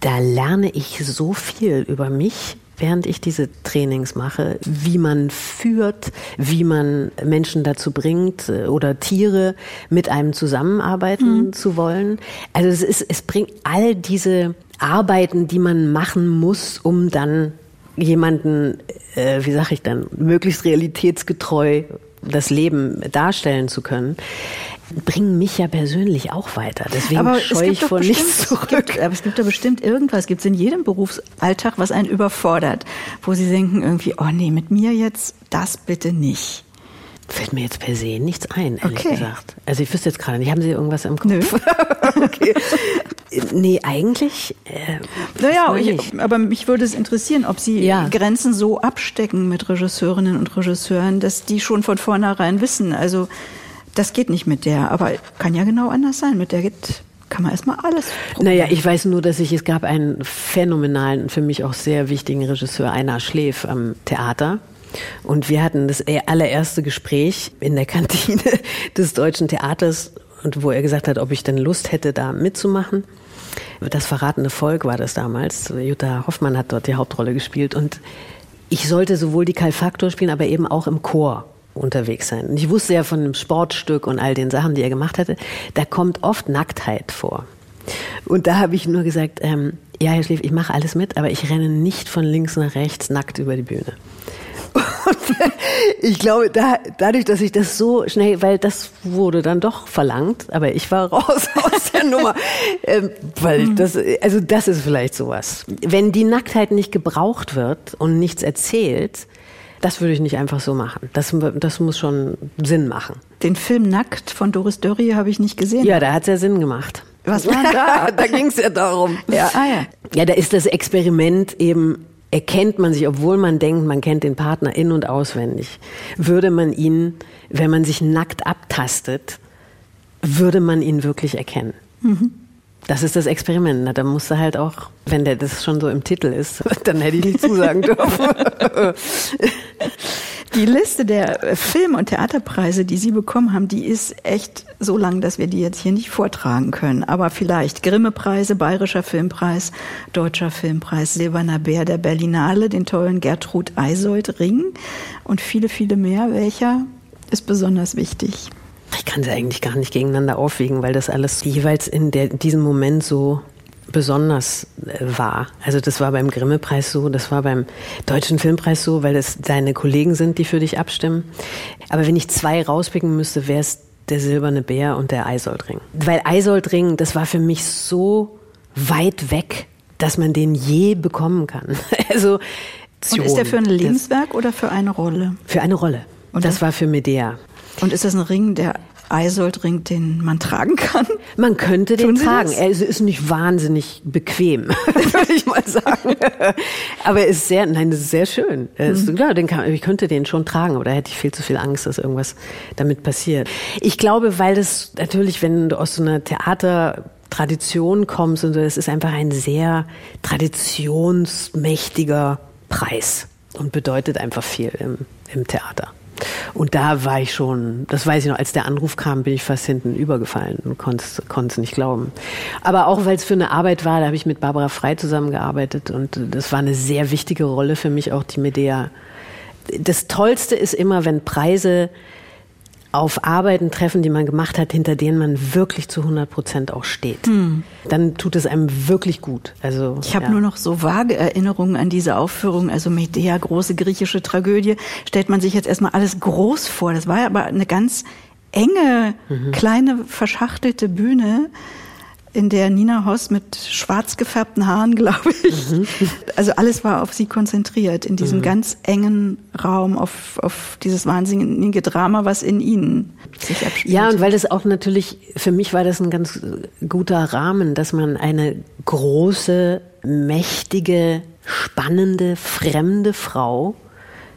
Speaker 2: Da lerne ich so viel über mich, während ich diese Trainings mache, wie man führt, wie man Menschen dazu bringt äh, oder Tiere mit einem zusammenarbeiten mhm. zu wollen. Also es ist, es bringt all diese Arbeiten, die man machen muss, um dann jemanden, äh, wie sage ich dann, möglichst realitätsgetreu das Leben darstellen zu können, bringen mich ja persönlich auch weiter. Deswegen aber scheue ich vor nichts zurück.
Speaker 1: Gibt, aber es gibt da bestimmt irgendwas, gibt es in jedem Berufsalltag, was einen überfordert, wo Sie denken irgendwie, oh nee, mit mir jetzt das bitte nicht.
Speaker 2: Fällt mir jetzt per se nichts ein, ehrlich okay. gesagt. Also ich wüsste jetzt gerade nicht, haben Sie irgendwas im Kopf? Nö. okay. Nee, eigentlich. Äh,
Speaker 1: naja, ich, aber mich würde es interessieren, ob Sie ja. Grenzen so abstecken mit Regisseurinnen und Regisseuren, dass die schon von vornherein wissen, also das geht nicht mit der, aber kann ja genau anders sein. Mit der geht kann man erstmal alles
Speaker 2: probieren. Naja, ich weiß nur, dass ich, es gab einen phänomenalen, für mich auch sehr wichtigen Regisseur, Einer Schläf am Theater. Und wir hatten das allererste Gespräch in der Kantine des Deutschen Theaters und wo er gesagt hat, ob ich denn Lust hätte, da mitzumachen. Das verratene Volk war das damals. Jutta Hoffmann hat dort die Hauptrolle gespielt und ich sollte sowohl die Kalfaktor spielen, aber eben auch im Chor unterwegs sein. Und ich wusste ja von dem Sportstück und all den Sachen, die er gemacht hatte, da kommt oft Nacktheit vor. Und da habe ich nur gesagt, ähm, ja, Herr Schlief, ich mache alles mit, aber ich renne nicht von links nach rechts nackt über die Bühne. ich glaube, da, dadurch, dass ich das so schnell, weil das wurde dann doch verlangt, aber ich war raus aus der Nummer, ähm, weil das, also das ist vielleicht sowas. Wenn die Nacktheit nicht gebraucht wird und nichts erzählt, das würde ich nicht einfach so machen. Das, das muss schon Sinn machen.
Speaker 1: Den Film Nackt von Doris Dörrie habe ich nicht gesehen.
Speaker 2: Ja, da hat es ja Sinn gemacht.
Speaker 1: Was war da?
Speaker 2: da ging es ja darum.
Speaker 1: Ja, ah, ja.
Speaker 2: ja, da ist das Experiment eben erkennt man sich, obwohl man denkt, man kennt den Partner in- und auswendig, würde man ihn, wenn man sich nackt abtastet, würde man ihn wirklich erkennen. Mhm. Das ist das Experiment. Na, da musst du halt auch, wenn der das schon so im Titel ist, dann hätte ich nicht zusagen dürfen.
Speaker 1: Die Liste der Film- und Theaterpreise, die Sie bekommen haben, die ist echt so lang, dass wir die jetzt hier nicht vortragen können. Aber vielleicht Grimme-Preise, Bayerischer Filmpreis, Deutscher Filmpreis, Silberner Bär der Berlinale, den tollen Gertrud Eisold Ring und viele, viele mehr. Welcher ist besonders wichtig?
Speaker 2: Ich kann sie eigentlich gar nicht gegeneinander aufwiegen, weil das alles jeweils in der, diesem Moment so besonders äh, war. Also das war beim Grimme-Preis so, das war beim Deutschen Filmpreis so, weil das deine Kollegen sind, die für dich abstimmen. Aber wenn ich zwei rauspicken müsste, wäre es der Silberne Bär und der Eisoldring. Weil Eisoldring, das war für mich so weit weg, dass man den je bekommen kann. Also
Speaker 1: und ist der für ein Lebenswerk oder für eine Rolle?
Speaker 2: Für eine Rolle. Und das war für Medea.
Speaker 1: Und ist das ein Ring, der Eisoldring, den man tragen kann?
Speaker 2: Man könnte den tragen. Er ist nicht wahnsinnig bequem, würde ich mal sagen. aber er ist sehr, nein, das ist sehr schön. Ist, mhm. Ja, den kann, ich könnte den schon tragen, aber da hätte ich viel zu viel Angst, dass irgendwas damit passiert. Ich glaube, weil das natürlich, wenn du aus so einer Theater Tradition kommst und so, es ist einfach ein sehr traditionsmächtiger Preis und bedeutet einfach viel im, im Theater. Und da war ich schon, das weiß ich noch, als der Anruf kam, bin ich fast hinten übergefallen und konnte es nicht glauben. Aber auch weil es für eine Arbeit war, da habe ich mit Barbara Frei zusammengearbeitet und das war eine sehr wichtige Rolle für mich, auch die Medea. Das Tollste ist immer, wenn Preise auf Arbeiten treffen, die man gemacht hat, hinter denen man wirklich zu 100 Prozent auch steht. Hm. Dann tut es einem wirklich gut. Also
Speaker 1: ich habe ja. nur noch so vage Erinnerungen an diese Aufführung. Also Medea, große griechische Tragödie, stellt man sich jetzt erstmal alles groß vor. Das war aber eine ganz enge, mhm. kleine, verschachtelte Bühne in der Nina Hoss mit schwarz gefärbten Haaren, glaube ich. Mhm. Also alles war auf sie konzentriert, in diesem mhm. ganz engen Raum, auf, auf dieses wahnsinnige Drama, was in ihnen sich abspielt.
Speaker 2: Ja, und weil das auch natürlich, für mich war das ein ganz guter Rahmen, dass man eine große, mächtige, spannende, fremde Frau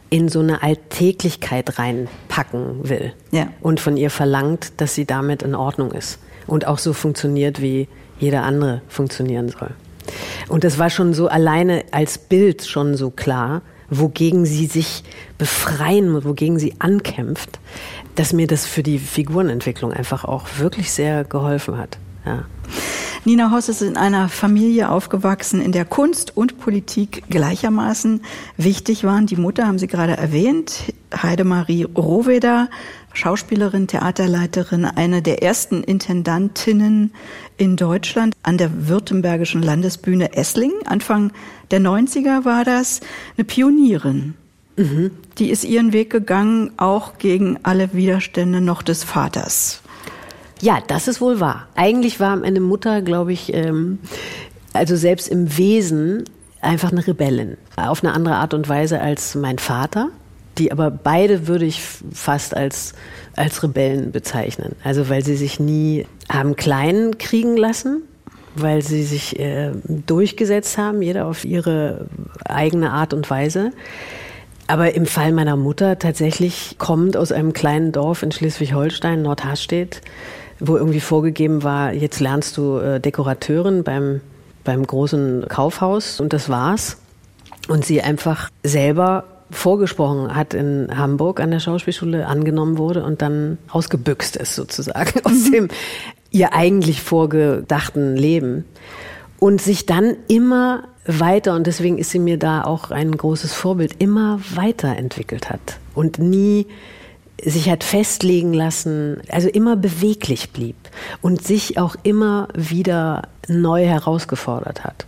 Speaker 2: in so eine Alltäglichkeit reinpacken will. Ja. Und von ihr verlangt, dass sie damit in Ordnung ist und auch so funktioniert, wie jeder andere funktionieren soll. Und das war schon so alleine als Bild schon so klar, wogegen sie sich befreien muss, wogegen sie ankämpft, dass mir das für die Figurenentwicklung einfach auch wirklich sehr geholfen hat. Ja.
Speaker 1: Nina Hoss ist in einer Familie aufgewachsen, in der Kunst und Politik gleichermaßen wichtig waren. Die Mutter haben Sie gerade erwähnt, Heidemarie Rohweder, Schauspielerin, Theaterleiterin, eine der ersten Intendantinnen in Deutschland an der Württembergischen Landesbühne Esslingen. Anfang der 90er war das eine Pionierin. Mhm. Die ist ihren Weg gegangen, auch gegen alle Widerstände noch des Vaters.
Speaker 2: Ja, das ist wohl wahr. Eigentlich war meine Mutter, glaube ich, ähm, also selbst im Wesen einfach eine Rebellin. Auf eine andere Art und Weise als mein Vater die aber beide würde ich fast als, als Rebellen bezeichnen. Also weil sie sich nie haben klein kriegen lassen, weil sie sich äh, durchgesetzt haben, jeder auf ihre eigene Art und Weise. Aber im Fall meiner Mutter tatsächlich kommend aus einem kleinen Dorf in Schleswig-Holstein, Nordharstedt, wo irgendwie vorgegeben war, jetzt lernst du äh, Dekorateurin beim, beim großen Kaufhaus und das war's. Und sie einfach selber vorgesprochen hat in Hamburg an der Schauspielschule, angenommen wurde und dann ausgebüxt ist sozusagen aus dem ihr eigentlich vorgedachten Leben. Und sich dann immer weiter, und deswegen ist sie mir da auch ein großes Vorbild, immer weiterentwickelt hat und nie sich hat festlegen lassen, also immer beweglich blieb und sich auch immer wieder neu herausgefordert hat.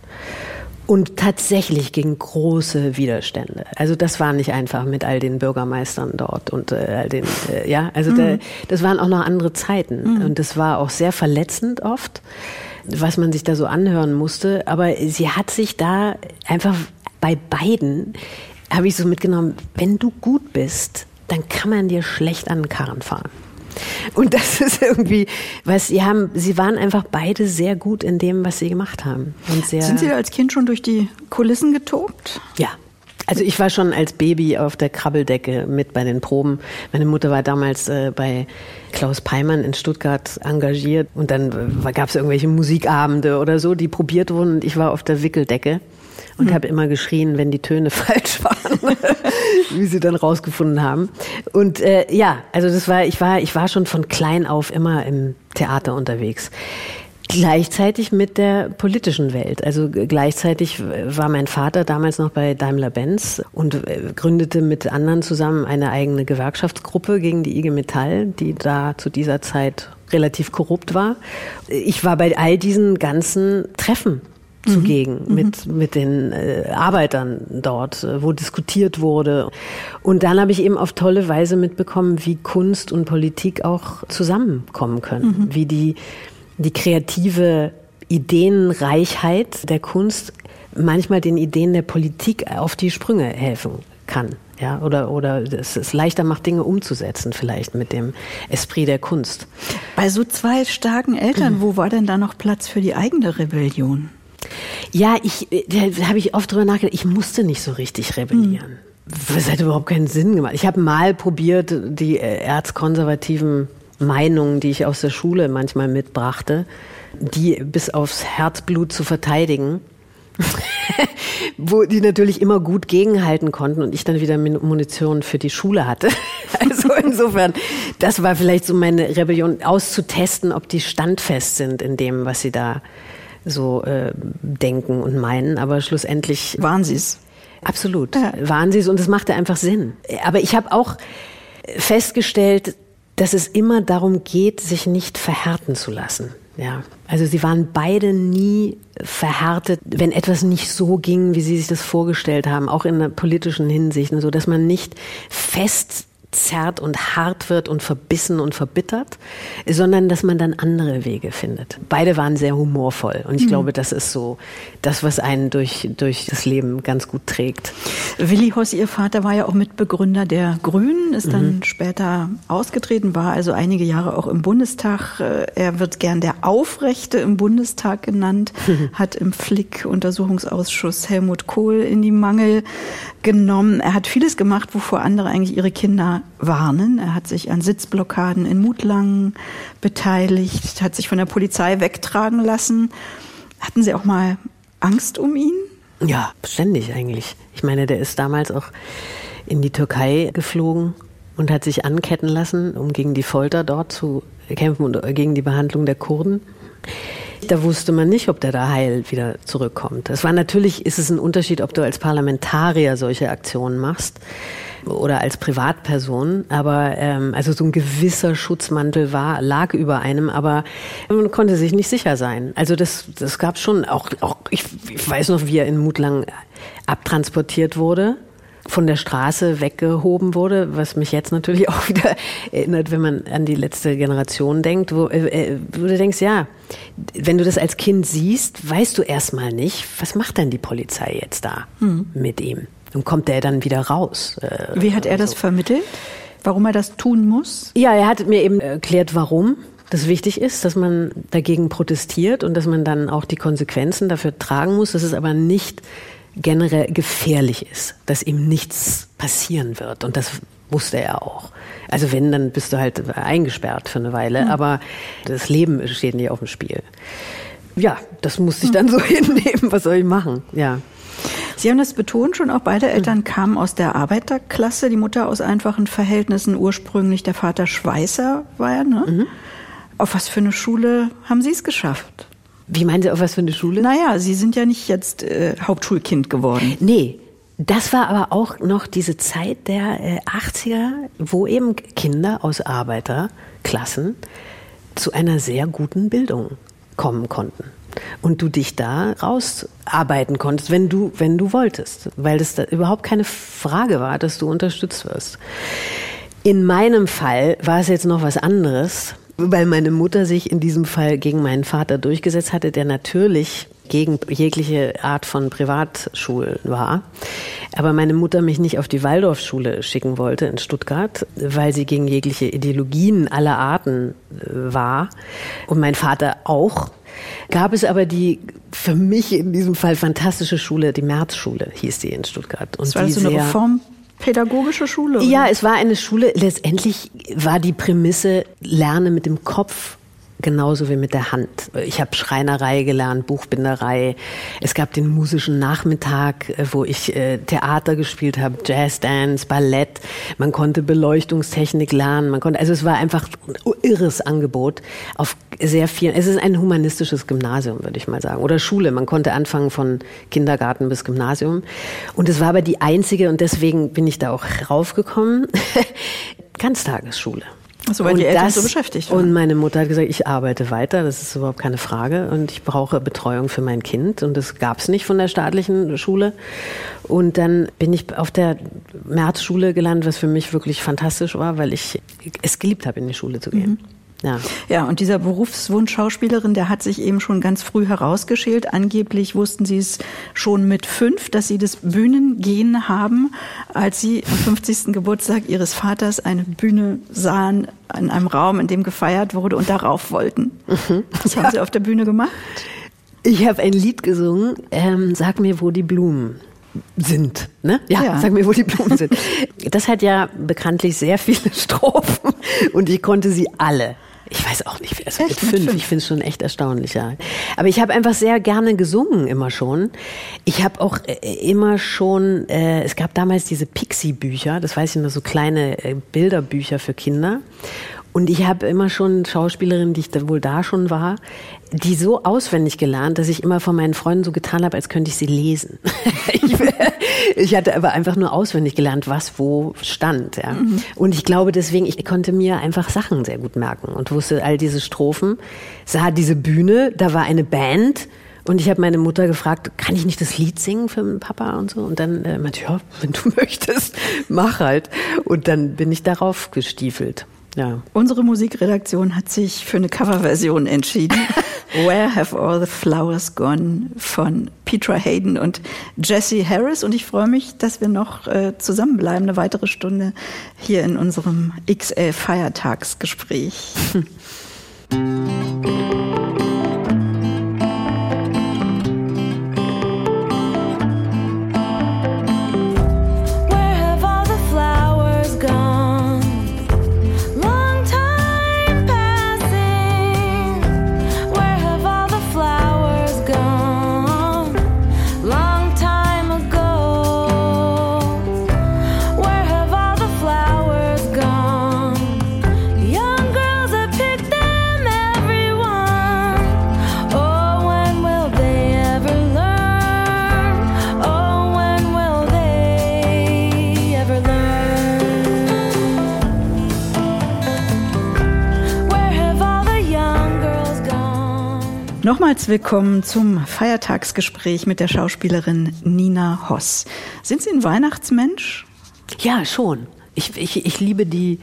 Speaker 2: Und tatsächlich gegen große Widerstände. Also das war nicht einfach mit all den Bürgermeistern dort und äh, all den, äh, ja, also mhm. da, das waren auch noch andere Zeiten. Mhm. Und das war auch sehr verletzend oft, was man sich da so anhören musste. Aber sie hat sich da einfach bei beiden, habe ich so mitgenommen, wenn du gut bist, dann kann man dir schlecht an den Karren fahren. Und das ist irgendwie, was sie haben, sie waren einfach beide sehr gut in dem, was sie gemacht haben.
Speaker 1: Sind Sie als Kind schon durch die Kulissen getobt?
Speaker 2: Ja. Also ich war schon als Baby auf der Krabbeldecke mit bei den Proben. Meine Mutter war damals äh, bei Klaus Peimann in Stuttgart engagiert und dann äh, gab es irgendwelche Musikabende oder so, die probiert wurden und ich war auf der Wickeldecke und mhm. habe immer geschrien, wenn die Töne falsch waren, wie sie dann rausgefunden haben. Und äh, ja, also das war, ich war, ich war schon von klein auf immer im Theater unterwegs. Gleichzeitig mit der politischen Welt. Also gleichzeitig war mein Vater damals noch bei Daimler-Benz und äh, gründete mit anderen zusammen eine eigene Gewerkschaftsgruppe gegen die IG Metall, die da zu dieser Zeit relativ korrupt war. Ich war bei all diesen ganzen Treffen zugegen mhm. mit, mit den äh, Arbeitern dort, äh, wo diskutiert wurde. Und dann habe ich eben auf tolle Weise mitbekommen, wie Kunst und Politik auch zusammenkommen können, mhm. wie die, die kreative Ideenreichheit der Kunst manchmal den Ideen der Politik auf die Sprünge helfen kann. Ja, oder, oder es, es leichter macht, Dinge umzusetzen, vielleicht mit dem Esprit der Kunst.
Speaker 1: Bei so zwei starken Eltern, mhm. wo war denn da noch Platz für die eigene Rebellion?
Speaker 2: Ja, ich, da habe ich oft drüber nachgedacht, ich musste nicht so richtig rebellieren. Mhm. Das hat überhaupt keinen Sinn gemacht. Ich habe mal probiert, die äh, erzkonservativen Meinungen, die ich aus der Schule manchmal mitbrachte, die bis aufs Herzblut zu verteidigen. wo die natürlich immer gut gegenhalten konnten und ich dann wieder Munition für die Schule hatte. Also insofern, das war vielleicht so meine Rebellion, auszutesten, ob die standfest sind in dem, was sie da so äh, denken und meinen. Aber schlussendlich
Speaker 1: waren sie es.
Speaker 2: Absolut, ja. waren sie es und es machte einfach Sinn. Aber ich habe auch festgestellt, dass es immer darum geht, sich nicht verhärten zu lassen. Ja, also sie waren beide nie verhärtet, wenn etwas nicht so ging, wie sie sich das vorgestellt haben, auch in der politischen Hinsicht und so, dass man nicht fest zerrt und hart wird und verbissen und verbittert, sondern dass man dann andere Wege findet. Beide waren sehr humorvoll und ich mhm. glaube, das ist so das, was einen durch, durch das Leben ganz gut trägt.
Speaker 1: Willi Hoss, Ihr Vater, war ja auch Mitbegründer der Grünen, ist dann mhm. später ausgetreten, war also einige Jahre auch im Bundestag. Äh, er wird gern der Aufrechte im Bundestag genannt, mhm. hat im Flick-Untersuchungsausschuss Helmut Kohl in die Mangel genommen. Er hat vieles gemacht, wovor andere eigentlich ihre Kinder warnen. Er hat sich an Sitzblockaden in Mutlangen beteiligt, hat sich von der Polizei wegtragen lassen. Hatten Sie auch mal Angst um ihn?
Speaker 2: Ja, ständig eigentlich. Ich meine, der ist damals auch in die Türkei geflogen und hat sich anketten lassen, um gegen die Folter dort zu kämpfen und gegen die Behandlung der Kurden. Da wusste man nicht, ob der da heil wieder zurückkommt. Es war natürlich, ist es ein Unterschied, ob du als Parlamentarier solche Aktionen machst oder als Privatperson. Aber ähm, also so ein gewisser Schutzmantel war, lag über einem, aber man konnte sich nicht sicher sein. Also das, das gab schon auch, auch ich, ich weiß noch, wie er in Mutlang abtransportiert wurde von der Straße weggehoben wurde, was mich jetzt natürlich auch wieder erinnert, wenn man an die letzte Generation denkt, wo, äh, äh, wo du denkst, ja, wenn du das als Kind siehst, weißt du erstmal nicht, was macht denn die Polizei jetzt da hm. mit ihm? Und kommt der dann wieder raus?
Speaker 1: Äh, Wie hat er das vermittelt? Warum er das tun muss?
Speaker 2: Ja, er hat mir eben erklärt, warum das wichtig ist, dass man dagegen protestiert und dass man dann auch die Konsequenzen dafür tragen muss. Das ist aber nicht generell gefährlich ist, dass ihm nichts passieren wird. Und das wusste er auch. Also wenn, dann bist du halt eingesperrt für eine Weile, mhm. aber das Leben steht nicht auf dem Spiel. Ja, das musste ich dann so hinnehmen. Was soll ich machen? Ja.
Speaker 1: Sie haben das betont schon, auch beide Eltern mhm. kamen aus der Arbeiterklasse, die Mutter aus einfachen Verhältnissen, ursprünglich der Vater Schweißer war er. Ne? Mhm. Auf was für eine Schule haben Sie es geschafft?
Speaker 2: Wie meinen Sie, auf was für eine Schule?
Speaker 1: Naja, Sie sind ja nicht jetzt äh, Hauptschulkind geworden.
Speaker 2: Nee. Das war aber auch noch diese Zeit der äh, 80er, wo eben Kinder aus Arbeiterklassen zu einer sehr guten Bildung kommen konnten. Und du dich da rausarbeiten konntest, wenn du, wenn du wolltest. Weil das da überhaupt keine Frage war, dass du unterstützt wirst. In meinem Fall war es jetzt noch was anderes weil meine Mutter sich in diesem Fall gegen meinen Vater durchgesetzt hatte, der natürlich gegen jegliche Art von Privatschulen war. Aber meine Mutter mich nicht auf die Waldorfschule schicken wollte in Stuttgart, weil sie gegen jegliche Ideologien aller Arten äh, war. Und mein Vater auch. Gab es aber die für mich in diesem Fall fantastische Schule, die Märzschule hieß die in Stuttgart.
Speaker 1: Und das war die so eine Reform pädagogische Schule?
Speaker 2: Oder? Ja, es war eine Schule. Letztendlich war die Prämisse, lerne mit dem Kopf genauso wie mit der Hand. Ich habe Schreinerei gelernt, Buchbinderei. Es gab den musischen Nachmittag, äh, wo ich äh, Theater gespielt habe, Jazz, Dance, Ballett. Man konnte Beleuchtungstechnik lernen. Man konnte, also es war einfach ein irres Angebot auf sehr vielen. Es ist ein humanistisches Gymnasium, würde ich mal sagen, oder Schule. Man konnte anfangen von Kindergarten bis Gymnasium. Und es war aber die einzige und deswegen bin ich da auch raufgekommen. Ganztagesschule.
Speaker 1: So, weil und die Eltern das, so beschäftigt
Speaker 2: waren. Und meine Mutter hat gesagt, ich arbeite weiter, das ist überhaupt keine Frage. Und ich brauche Betreuung für mein Kind. Und das gab es nicht von der staatlichen Schule. Und dann bin ich auf der Märzschule gelandet, was für mich wirklich fantastisch war, weil ich es geliebt habe, in die Schule zu gehen. Mhm. Ja.
Speaker 1: ja, und dieser Berufswunsch Schauspielerin, der hat sich eben schon ganz früh herausgeschält. Angeblich wussten sie es schon mit fünf, dass sie das Bühnengehen haben, als sie am 50. Geburtstag ihres Vaters eine Bühne sahen in einem Raum, in dem gefeiert wurde und darauf wollten. Mhm. Was haben ja. sie auf der Bühne gemacht?
Speaker 2: Ich habe ein Lied gesungen, ähm, Sag mir, wo die Blumen sind. Ne? Ja, ja, sag mir, wo die Blumen sind. Das hat ja bekanntlich sehr viele Strophen und ich konnte sie alle. Ich weiß auch nicht, also mit fünf, ich finde es schon echt erstaunlich, ja. Aber ich habe einfach sehr gerne gesungen, immer schon. Ich habe auch äh, immer schon, äh, es gab damals diese Pixie-Bücher, das weiß ich noch, so kleine äh, Bilderbücher für Kinder. Und ich habe immer schon Schauspielerin, die ich da wohl da schon war, die so auswendig gelernt, dass ich immer von meinen Freunden so getan habe, als könnte ich sie lesen. ich, ich, hatte aber einfach nur auswendig gelernt, was wo stand. Ja. Mhm. Und ich glaube deswegen, ich konnte mir einfach Sachen sehr gut merken und wusste all diese Strophen, sah diese Bühne, da war eine Band. Und ich habe meine Mutter gefragt, kann ich nicht das Lied singen für den Papa und so? Und dann äh, meinte, ja, wenn du möchtest, mach halt. Und dann bin ich darauf gestiefelt. Ja.
Speaker 1: Unsere Musikredaktion hat sich für eine Coverversion entschieden. Where Have All the Flowers Gone von Petra Hayden und Jesse Harris. Und ich freue mich, dass wir noch äh, zusammenbleiben, eine weitere Stunde hier in unserem XL Feiertagsgespräch. Nochmals willkommen zum Feiertagsgespräch mit der Schauspielerin Nina Hoss. Sind Sie ein Weihnachtsmensch?
Speaker 2: Ja, schon. Ich, ich, ich liebe die,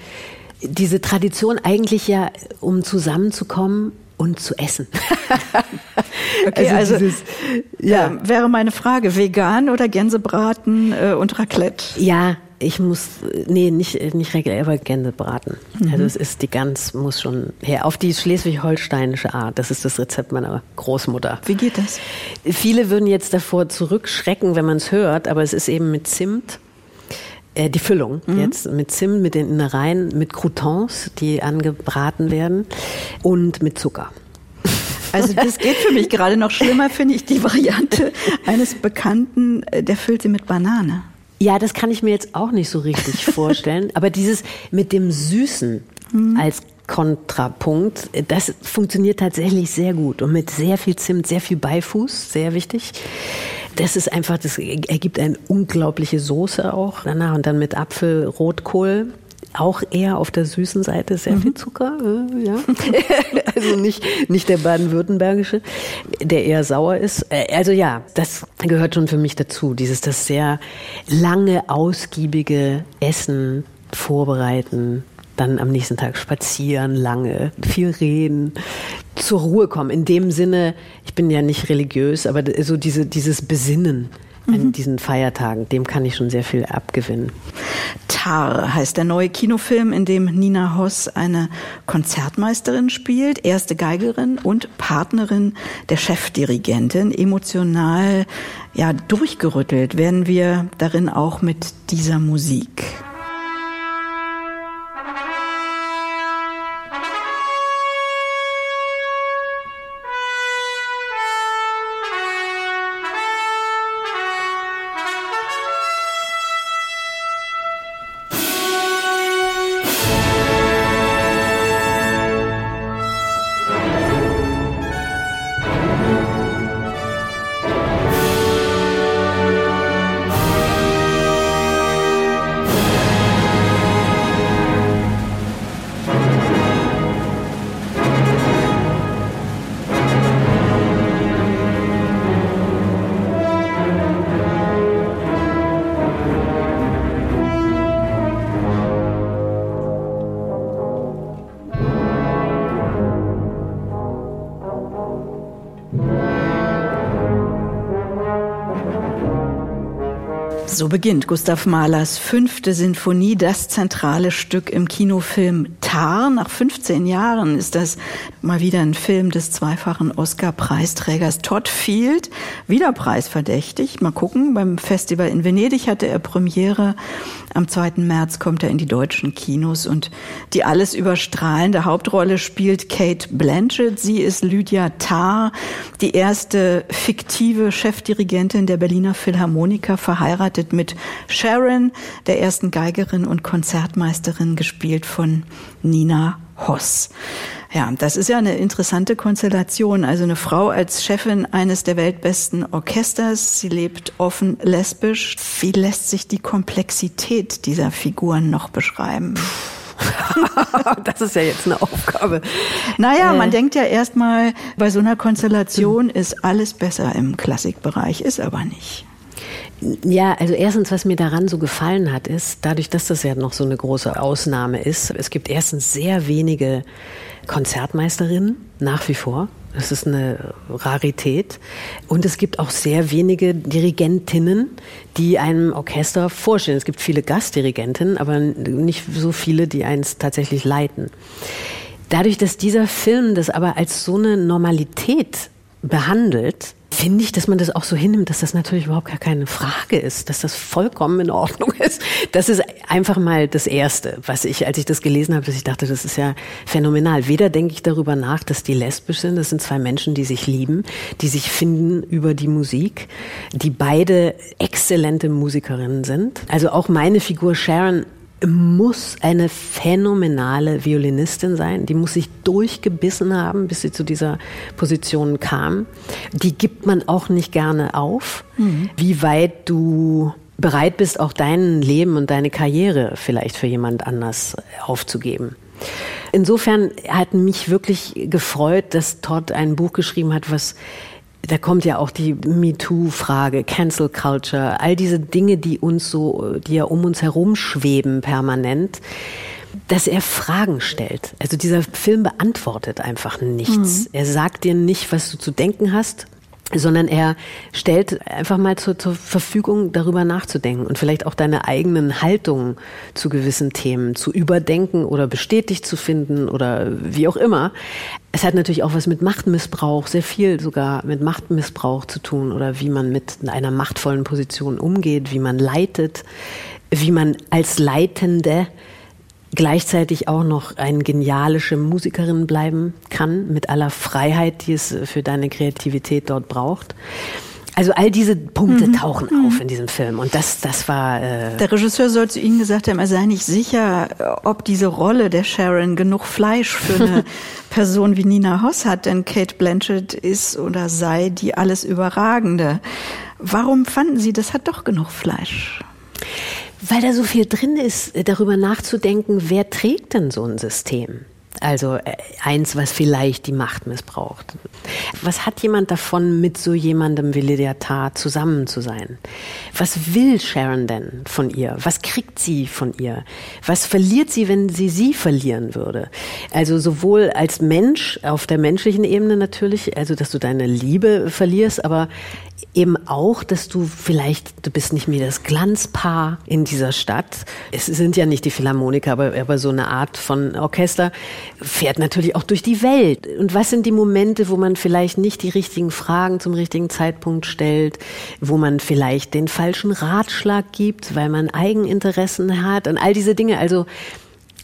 Speaker 2: diese Tradition eigentlich ja, um zusammenzukommen und zu essen.
Speaker 1: okay, also, also dieses, ja. Äh, wäre meine Frage, vegan oder Gänsebraten äh, und Raclette?
Speaker 2: Ja, ich muss, nee, nicht, nicht regulär, aber Gänsebraten. Mhm. Also es ist, die Gans muss schon her. Auf die schleswig-holsteinische Art. Das ist das Rezept meiner Großmutter.
Speaker 1: Wie geht das?
Speaker 2: Viele würden jetzt davor zurückschrecken, wenn man es hört, aber es ist eben mit Zimt. Äh, die Füllung mhm. jetzt mit Zimt, mit den Innereien, mit Croutons, die angebraten werden und mit Zucker.
Speaker 1: Also das geht für mich gerade noch schlimmer, finde ich, die Variante eines Bekannten, äh, der füllt sie mit Banane.
Speaker 2: Ja, das kann ich mir jetzt auch nicht so richtig vorstellen. Aber dieses mit dem Süßen mhm. als Kontrapunkt, das funktioniert tatsächlich sehr gut und mit sehr viel Zimt, sehr viel Beifuß, sehr wichtig. Das ist einfach, das ergibt eine unglaubliche Soße auch danach und dann mit Apfel, Rotkohl auch eher auf der süßen Seite, sehr viel mhm. Zucker, äh, ja. also nicht, nicht der baden-württembergische, der eher sauer ist. Äh, also ja, das gehört schon für mich dazu, dieses das sehr lange, ausgiebige Essen vorbereiten, dann am nächsten Tag spazieren, lange, viel reden, zur Ruhe kommen. In dem Sinne, ich bin ja nicht religiös, aber so diese, dieses Besinnen an mhm. diesen Feiertagen. Dem kann ich schon sehr viel abgewinnen.
Speaker 1: Tar heißt der neue Kinofilm, in dem Nina Hoss eine Konzertmeisterin spielt, erste Geigerin und Partnerin der Chefdirigentin. Emotional ja durchgerüttelt werden wir darin auch mit dieser Musik. So beginnt Gustav Mahlers fünfte Sinfonie, das zentrale Stück im Kinofilm Tar. Nach 15 Jahren ist das mal wieder ein Film des zweifachen Oscar-Preisträgers Todd Field. Wieder preisverdächtig. Mal gucken. Beim Festival in Venedig hatte er Premiere. Am 2. März kommt er in die deutschen Kinos und die alles überstrahlende Hauptrolle spielt Kate Blanchett. Sie ist Lydia Tarr, die erste fiktive Chefdirigentin der Berliner Philharmoniker, verheiratet mit Sharon, der ersten Geigerin und Konzertmeisterin, gespielt von Nina Hoss. Ja, das ist ja eine interessante Konstellation. Also eine Frau als Chefin eines der weltbesten Orchesters. Sie lebt offen lesbisch. Wie lässt sich die Komplexität dieser Figuren noch beschreiben?
Speaker 2: das ist ja jetzt eine Aufgabe.
Speaker 1: Naja, äh. man denkt ja erstmal, bei so einer Konstellation ist alles besser im Klassikbereich, ist aber nicht.
Speaker 2: Ja, also erstens, was mir daran so gefallen hat, ist, dadurch, dass das ja noch so eine große Ausnahme ist, es gibt erstens sehr wenige Konzertmeisterinnen nach wie vor. Das ist eine Rarität. Und es gibt auch sehr wenige Dirigentinnen, die einem Orchester vorstellen. Es gibt viele Gastdirigentinnen, aber nicht so viele, die eins tatsächlich leiten. Dadurch, dass dieser Film das aber als so eine Normalität behandelt, finde ich, dass man das auch so hinnimmt, dass das natürlich überhaupt gar keine Frage ist, dass das vollkommen in Ordnung ist. Das ist einfach mal das Erste, was ich, als ich das gelesen habe, dass ich dachte, das ist ja phänomenal. Weder denke ich darüber nach, dass die lesbisch sind. Das sind zwei Menschen, die sich lieben, die sich finden über die Musik, die beide exzellente Musikerinnen sind. Also auch meine Figur Sharon muss eine phänomenale Violinistin sein. Die muss sich durchgebissen haben, bis sie zu dieser Position kam. Die gibt man auch nicht gerne auf. Mhm. Wie weit du bereit bist, auch dein Leben und deine Karriere vielleicht für jemand anders aufzugeben. Insofern hat mich wirklich gefreut, dass Todd ein Buch geschrieben hat, was da kommt ja auch die MeToo-Frage, Cancel Culture, all diese Dinge, die uns so, die ja um uns herum schweben permanent, dass er Fragen stellt. Also dieser Film beantwortet einfach nichts. Mhm. Er sagt dir nicht, was du zu denken hast, sondern er stellt einfach mal zur, zur, Verfügung, darüber nachzudenken und vielleicht auch deine eigenen Haltungen zu gewissen Themen zu überdenken oder bestätigt zu finden oder wie auch immer. Es hat natürlich auch was mit Machtmissbrauch, sehr viel sogar mit Machtmissbrauch zu tun oder wie man mit einer machtvollen Position umgeht, wie man leitet, wie man als Leitende gleichzeitig auch noch eine genialische Musikerin bleiben kann, mit aller Freiheit, die es für deine Kreativität dort braucht. Also all diese Punkte mhm. tauchen mhm. auf in diesem Film und das, das war.
Speaker 1: Äh der Regisseur soll zu Ihnen gesagt haben, er sei nicht sicher, ob diese Rolle der Sharon genug Fleisch für eine Person wie Nina Hoss hat, denn Kate Blanchett ist oder sei die alles Überragende. Warum fanden Sie, das hat doch genug Fleisch?
Speaker 2: Weil da so viel drin ist, darüber nachzudenken, wer trägt denn so ein System? Also äh, eins, was vielleicht die Macht missbraucht. Was hat jemand davon, mit so jemandem wie Lydia Tarr zusammen zu sein? Was will Sharon denn von ihr? Was kriegt sie von ihr? Was verliert sie, wenn sie sie verlieren würde? Also sowohl als Mensch, auf der menschlichen Ebene natürlich, also dass du deine Liebe verlierst, aber eben auch, dass du vielleicht, du bist nicht mehr das Glanzpaar in dieser Stadt. Es sind ja nicht die Philharmoniker, aber, aber so eine Art von Orchester fährt natürlich auch durch die Welt. Und was sind die Momente, wo man vielleicht nicht die richtigen Fragen zum richtigen Zeitpunkt stellt, wo man vielleicht den falschen Ratschlag gibt, weil man Eigeninteressen hat und all diese Dinge. Also,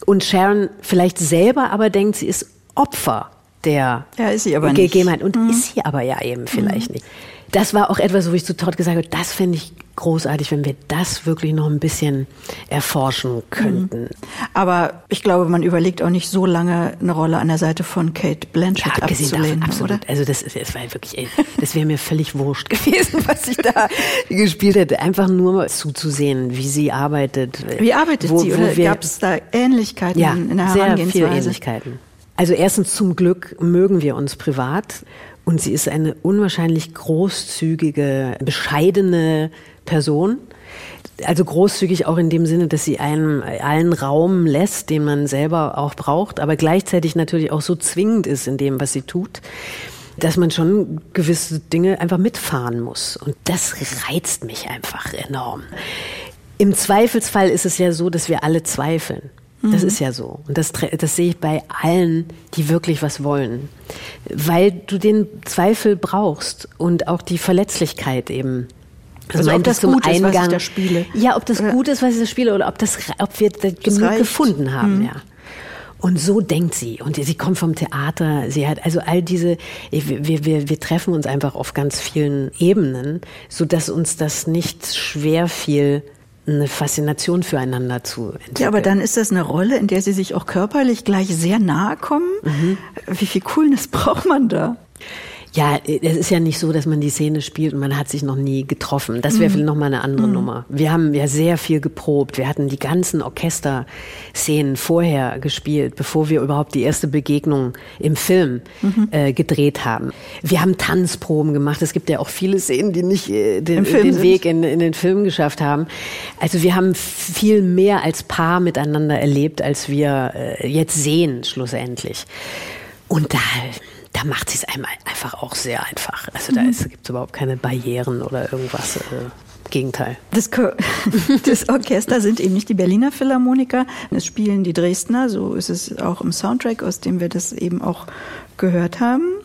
Speaker 2: und Sharon vielleicht selber aber denkt, sie ist Opfer der
Speaker 1: ja, ist sie aber Gegebenheit.
Speaker 2: Und mhm. ist sie aber ja eben vielleicht mhm. nicht das war auch etwas, wo ich zu Todd gesagt habe, das fände ich großartig, wenn wir das wirklich noch ein bisschen erforschen könnten. Mhm.
Speaker 1: Aber ich glaube, man überlegt auch nicht so lange eine Rolle an der Seite von Kate Blanchett ja, abzulehnen, davon, absolut.
Speaker 2: Oder? Also das, das war wirklich, das wäre mir völlig wurscht gewesen, was ich da gespielt hätte. Einfach nur zuzusehen, wie sie arbeitet.
Speaker 1: Wie arbeitet wo, sie? Oder gab es da Ähnlichkeiten
Speaker 2: ja,
Speaker 1: in der
Speaker 2: sehr viele Ähnlichkeiten. Also erstens zum Glück mögen wir uns privat. Und sie ist eine unwahrscheinlich großzügige, bescheidene Person. Also großzügig auch in dem Sinne, dass sie einem allen Raum lässt, den man selber auch braucht, aber gleichzeitig natürlich auch so zwingend ist in dem, was sie tut. dass man schon gewisse Dinge einfach mitfahren muss. Und das reizt mich einfach enorm. Im Zweifelsfall ist es ja so, dass wir alle zweifeln. Das mhm. ist ja so. Und das, das sehe ich bei allen, die wirklich was wollen. Weil du den Zweifel brauchst und auch die Verletzlichkeit eben.
Speaker 1: Also, also ob das gut Eingang, ist, was ich da spiele.
Speaker 2: Ja, ob das ja. gut ist, was ich da spiele, oder ob, das, ob wir das genug reicht. gefunden haben, mhm. ja. Und so denkt sie. Und sie kommt vom Theater. Sie hat also all diese, wir, wir, wir treffen uns einfach auf ganz vielen Ebenen, so dass uns das nicht schwer fiel, eine Faszination füreinander zu entwickeln.
Speaker 1: Ja, aber dann ist das eine Rolle, in der sie sich auch körperlich gleich sehr nahe kommen. Mhm. Wie viel Coolness braucht man da?
Speaker 2: Ja, es ist ja nicht so, dass man die Szene spielt und man hat sich noch nie getroffen. Das wäre mhm. nochmal eine andere mhm. Nummer. Wir haben ja sehr viel geprobt. Wir hatten die ganzen Orchesterszenen vorher gespielt, bevor wir überhaupt die erste Begegnung im Film mhm. äh, gedreht haben. Wir haben Tanzproben gemacht. Es gibt ja auch viele Szenen, die nicht äh, den, den Weg in, in den Film geschafft haben. Also wir haben viel mehr als Paar miteinander erlebt, als wir äh, jetzt sehen, schlussendlich. Und da da macht sie es einmal einfach auch sehr einfach. Also da mhm. gibt es überhaupt keine Barrieren oder irgendwas. Äh, Gegenteil.
Speaker 1: Das, das, Orchester sind eben nicht die Berliner Philharmoniker, es spielen die Dresdner, so ist es auch im Soundtrack, aus dem wir das eben auch gehört haben.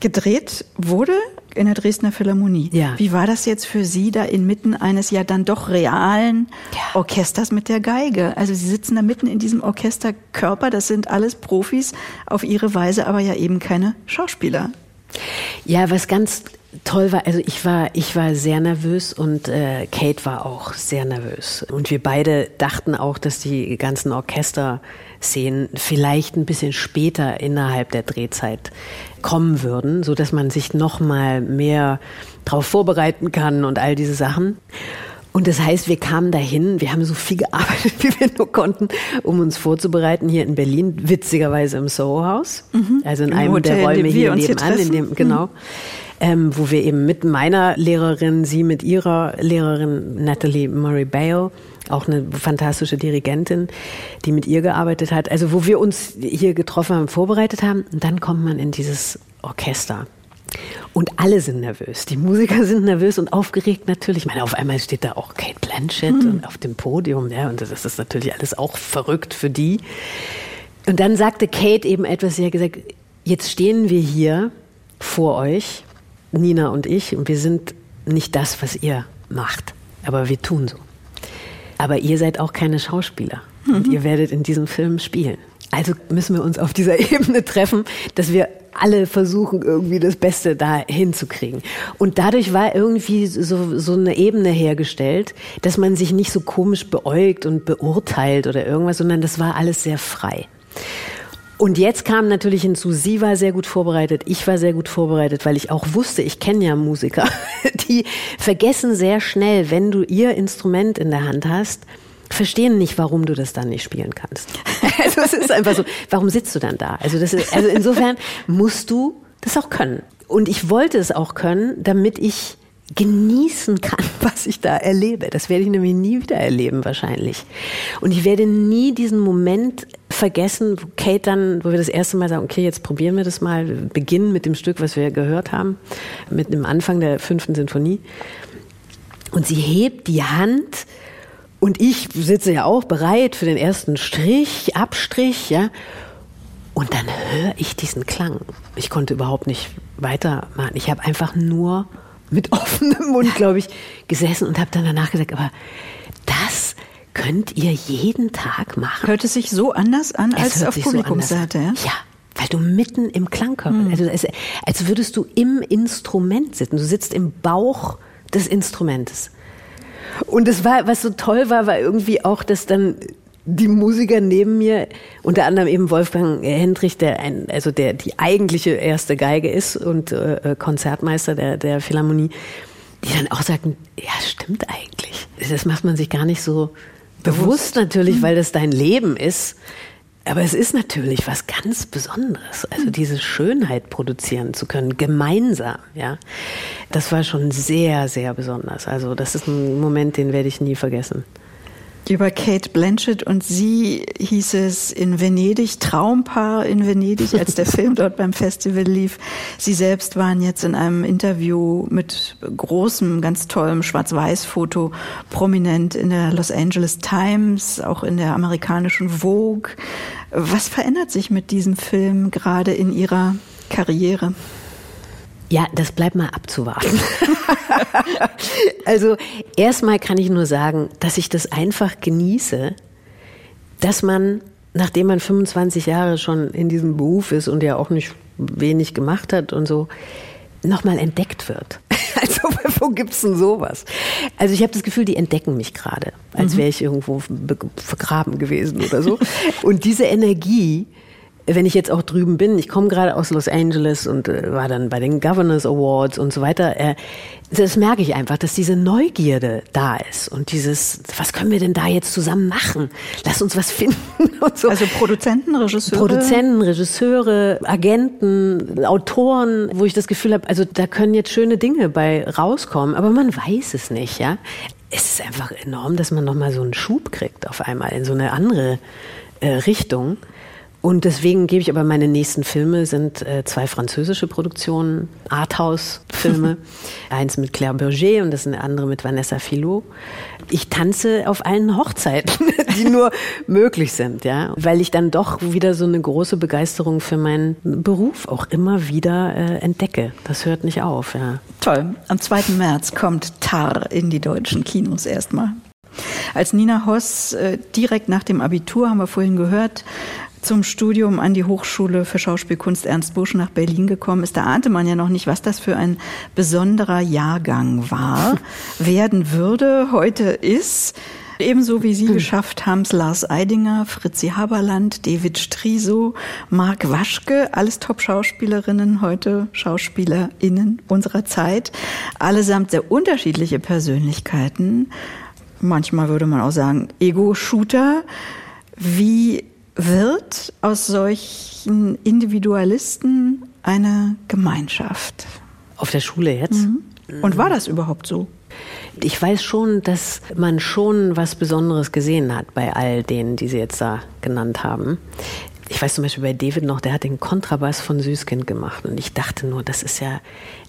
Speaker 1: Gedreht wurde in der Dresdner Philharmonie. Ja. Wie war das jetzt für Sie da inmitten eines ja dann doch realen ja. Orchesters mit der Geige? Also Sie sitzen da mitten in diesem Orchesterkörper, das sind alles Profis auf ihre Weise, aber ja eben keine Schauspieler.
Speaker 2: Ja, was ganz toll war, also ich war, ich war sehr nervös und äh, Kate war auch sehr nervös. Und wir beide dachten auch, dass die ganzen Orchesterszenen vielleicht ein bisschen später innerhalb der Drehzeit kommen würden, so dass man sich noch mal mehr darauf vorbereiten kann und all diese Sachen. Und das heißt, wir kamen dahin, wir haben so viel gearbeitet, wie wir nur konnten, um uns vorzubereiten hier in Berlin, witzigerweise im Soho-Haus, mhm. also in Im einem Hotel, der Räume hier nebenan, in dem, genau. Mhm ähm, wo wir eben mit meiner Lehrerin, sie mit ihrer Lehrerin Natalie Murray Bale, auch eine fantastische Dirigentin, die mit ihr gearbeitet hat, also wo wir uns hier getroffen haben, vorbereitet haben, und dann kommt man in dieses Orchester. Und alle sind nervös. Die Musiker sind nervös und aufgeregt natürlich. Ich meine, auf einmal steht da auch Kate Blanchett mhm. auf dem Podium, ja, und das ist natürlich alles auch verrückt für die. Und dann sagte Kate eben etwas, sie hat gesagt, jetzt stehen wir hier vor euch Nina und ich, und wir sind nicht das, was ihr macht, aber wir tun so. Aber ihr seid auch keine Schauspieler mhm. und ihr werdet in diesem Film spielen. Also müssen wir uns auf dieser Ebene treffen, dass wir alle versuchen, irgendwie das Beste da hinzukriegen. Und dadurch war irgendwie so, so eine Ebene hergestellt, dass man sich nicht so komisch beäugt und beurteilt oder irgendwas, sondern das war alles sehr frei. Und jetzt kam natürlich hinzu, sie war sehr gut vorbereitet, ich war sehr gut vorbereitet, weil ich auch wusste, ich kenne ja Musiker, die vergessen sehr schnell, wenn du ihr Instrument in der Hand hast, verstehen nicht, warum du das dann nicht spielen kannst. Also es ist einfach so, warum sitzt du dann da? Also, das ist, also insofern musst du das auch können. Und ich wollte es auch können, damit ich genießen kann, was ich da erlebe. Das werde ich nämlich nie wieder erleben wahrscheinlich. Und ich werde nie diesen Moment vergessen, wo Kate dann, wo wir das erste Mal sagen, okay, jetzt probieren wir das mal, beginnen mit dem Stück, was wir gehört haben, mit dem Anfang der fünften Sinfonie. Und sie hebt die Hand und ich sitze ja auch bereit für den ersten Strich, Abstrich, ja. Und dann höre ich diesen Klang. Ich konnte überhaupt nicht weitermachen. Ich habe einfach nur mit offenem Mund, glaube ich, gesessen und habe dann danach gesagt, aber das könnt ihr jeden Tag machen.
Speaker 1: Hört es sich so anders an es als auf Publikumsseite?
Speaker 2: So ja? ja, weil du mitten im Klangkörper, mhm. also es, als würdest du im Instrument sitzen. Du sitzt im Bauch des Instrumentes. Und es war, was so toll war, war irgendwie auch, dass dann die Musiker neben mir, unter anderem eben Wolfgang Hendrich, der ein, also der die eigentliche erste Geige ist und äh, Konzertmeister der, der Philharmonie, die dann auch sagten, ja, stimmt eigentlich. Das macht man sich gar nicht so bewusst, bewusst natürlich, mhm. weil das dein Leben ist. Aber es ist natürlich was ganz Besonderes, also mhm. diese Schönheit produzieren zu können, gemeinsam, ja. Das war schon sehr, sehr besonders. Also das ist ein Moment, den werde ich nie vergessen.
Speaker 1: Über Kate Blanchett und sie hieß es in Venedig, Traumpaar in Venedig, als der Film dort beim Festival lief. Sie selbst waren jetzt in einem Interview mit großem, ganz tollem Schwarz-Weiß-Foto prominent in der Los Angeles Times, auch in der amerikanischen Vogue. Was verändert sich mit diesem Film gerade in Ihrer Karriere?
Speaker 2: Ja, das bleibt mal abzuwarten. also erstmal kann ich nur sagen, dass ich das einfach genieße, dass man, nachdem man 25 Jahre schon in diesem Beruf ist und ja auch nicht wenig gemacht hat und so, nochmal entdeckt wird. Also wo gibt's denn sowas? Also ich habe das Gefühl, die entdecken mich gerade, als mhm. wäre ich irgendwo vergraben gewesen oder so. Und diese Energie, wenn ich jetzt auch drüben bin, ich komme gerade aus Los Angeles und äh, war dann bei den Governors Awards und so weiter, äh, das merke ich einfach, dass diese Neugierde da ist und dieses, was können wir denn da jetzt zusammen machen? Lass uns was finden und so.
Speaker 1: Also Produzenten, Regisseure?
Speaker 2: Produzenten, Regisseure, Agenten, Autoren, wo ich das Gefühl habe, also da können jetzt schöne Dinge bei rauskommen, aber man weiß es nicht, ja. Es ist einfach enorm, dass man nochmal so einen Schub kriegt auf einmal in so eine andere äh, Richtung. Und deswegen gebe ich aber meine nächsten Filme sind äh, zwei französische Produktionen, Arthouse-Filme. Eins mit Claire Berger und das andere mit Vanessa Filot. Ich tanze auf allen Hochzeiten, die nur möglich sind, ja, weil ich dann doch wieder so eine große Begeisterung für meinen Beruf auch immer wieder äh, entdecke. Das hört nicht auf, ja.
Speaker 1: Toll. Am 2. März kommt Tar in die deutschen Kinos erstmal. Als Nina Hoss äh, direkt nach dem Abitur, haben wir vorhin gehört, zum Studium an die Hochschule für Schauspielkunst Ernst Busch nach Berlin gekommen ist, da ahnte man ja noch nicht, was das für ein besonderer Jahrgang war, werden würde, heute ist. Ebenso wie Sie hm. geschafft haben es Lars Eidinger, Fritzi Haberland, David Striso, Marc Waschke, alles Top-Schauspielerinnen, heute SchauspielerInnen unserer Zeit. Allesamt sehr unterschiedliche Persönlichkeiten. Manchmal würde man auch sagen Ego-Shooter. Wie wird aus solchen Individualisten eine Gemeinschaft.
Speaker 2: Auf der Schule jetzt? Mhm.
Speaker 1: Und war das überhaupt so?
Speaker 2: Ich weiß schon, dass man schon was Besonderes gesehen hat bei all denen, die Sie jetzt da genannt haben. Ich weiß zum Beispiel bei David noch, der hat den Kontrabass von Süßkind gemacht und ich dachte nur, das ist ja,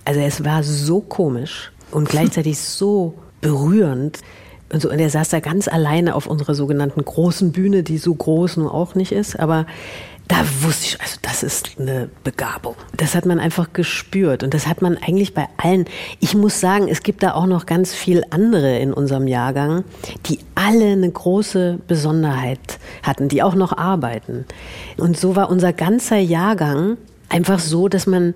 Speaker 2: also es war so komisch und gleichzeitig so berührend. Und, so, und er saß da ganz alleine auf unserer sogenannten großen Bühne, die so groß nun auch nicht ist, aber da wusste ich, also das ist eine Begabung. Das hat man einfach gespürt und das hat man eigentlich bei allen. Ich muss sagen, es gibt da auch noch ganz viel andere in unserem Jahrgang, die alle eine große Besonderheit hatten, die auch noch arbeiten. Und so war unser ganzer Jahrgang einfach so, dass man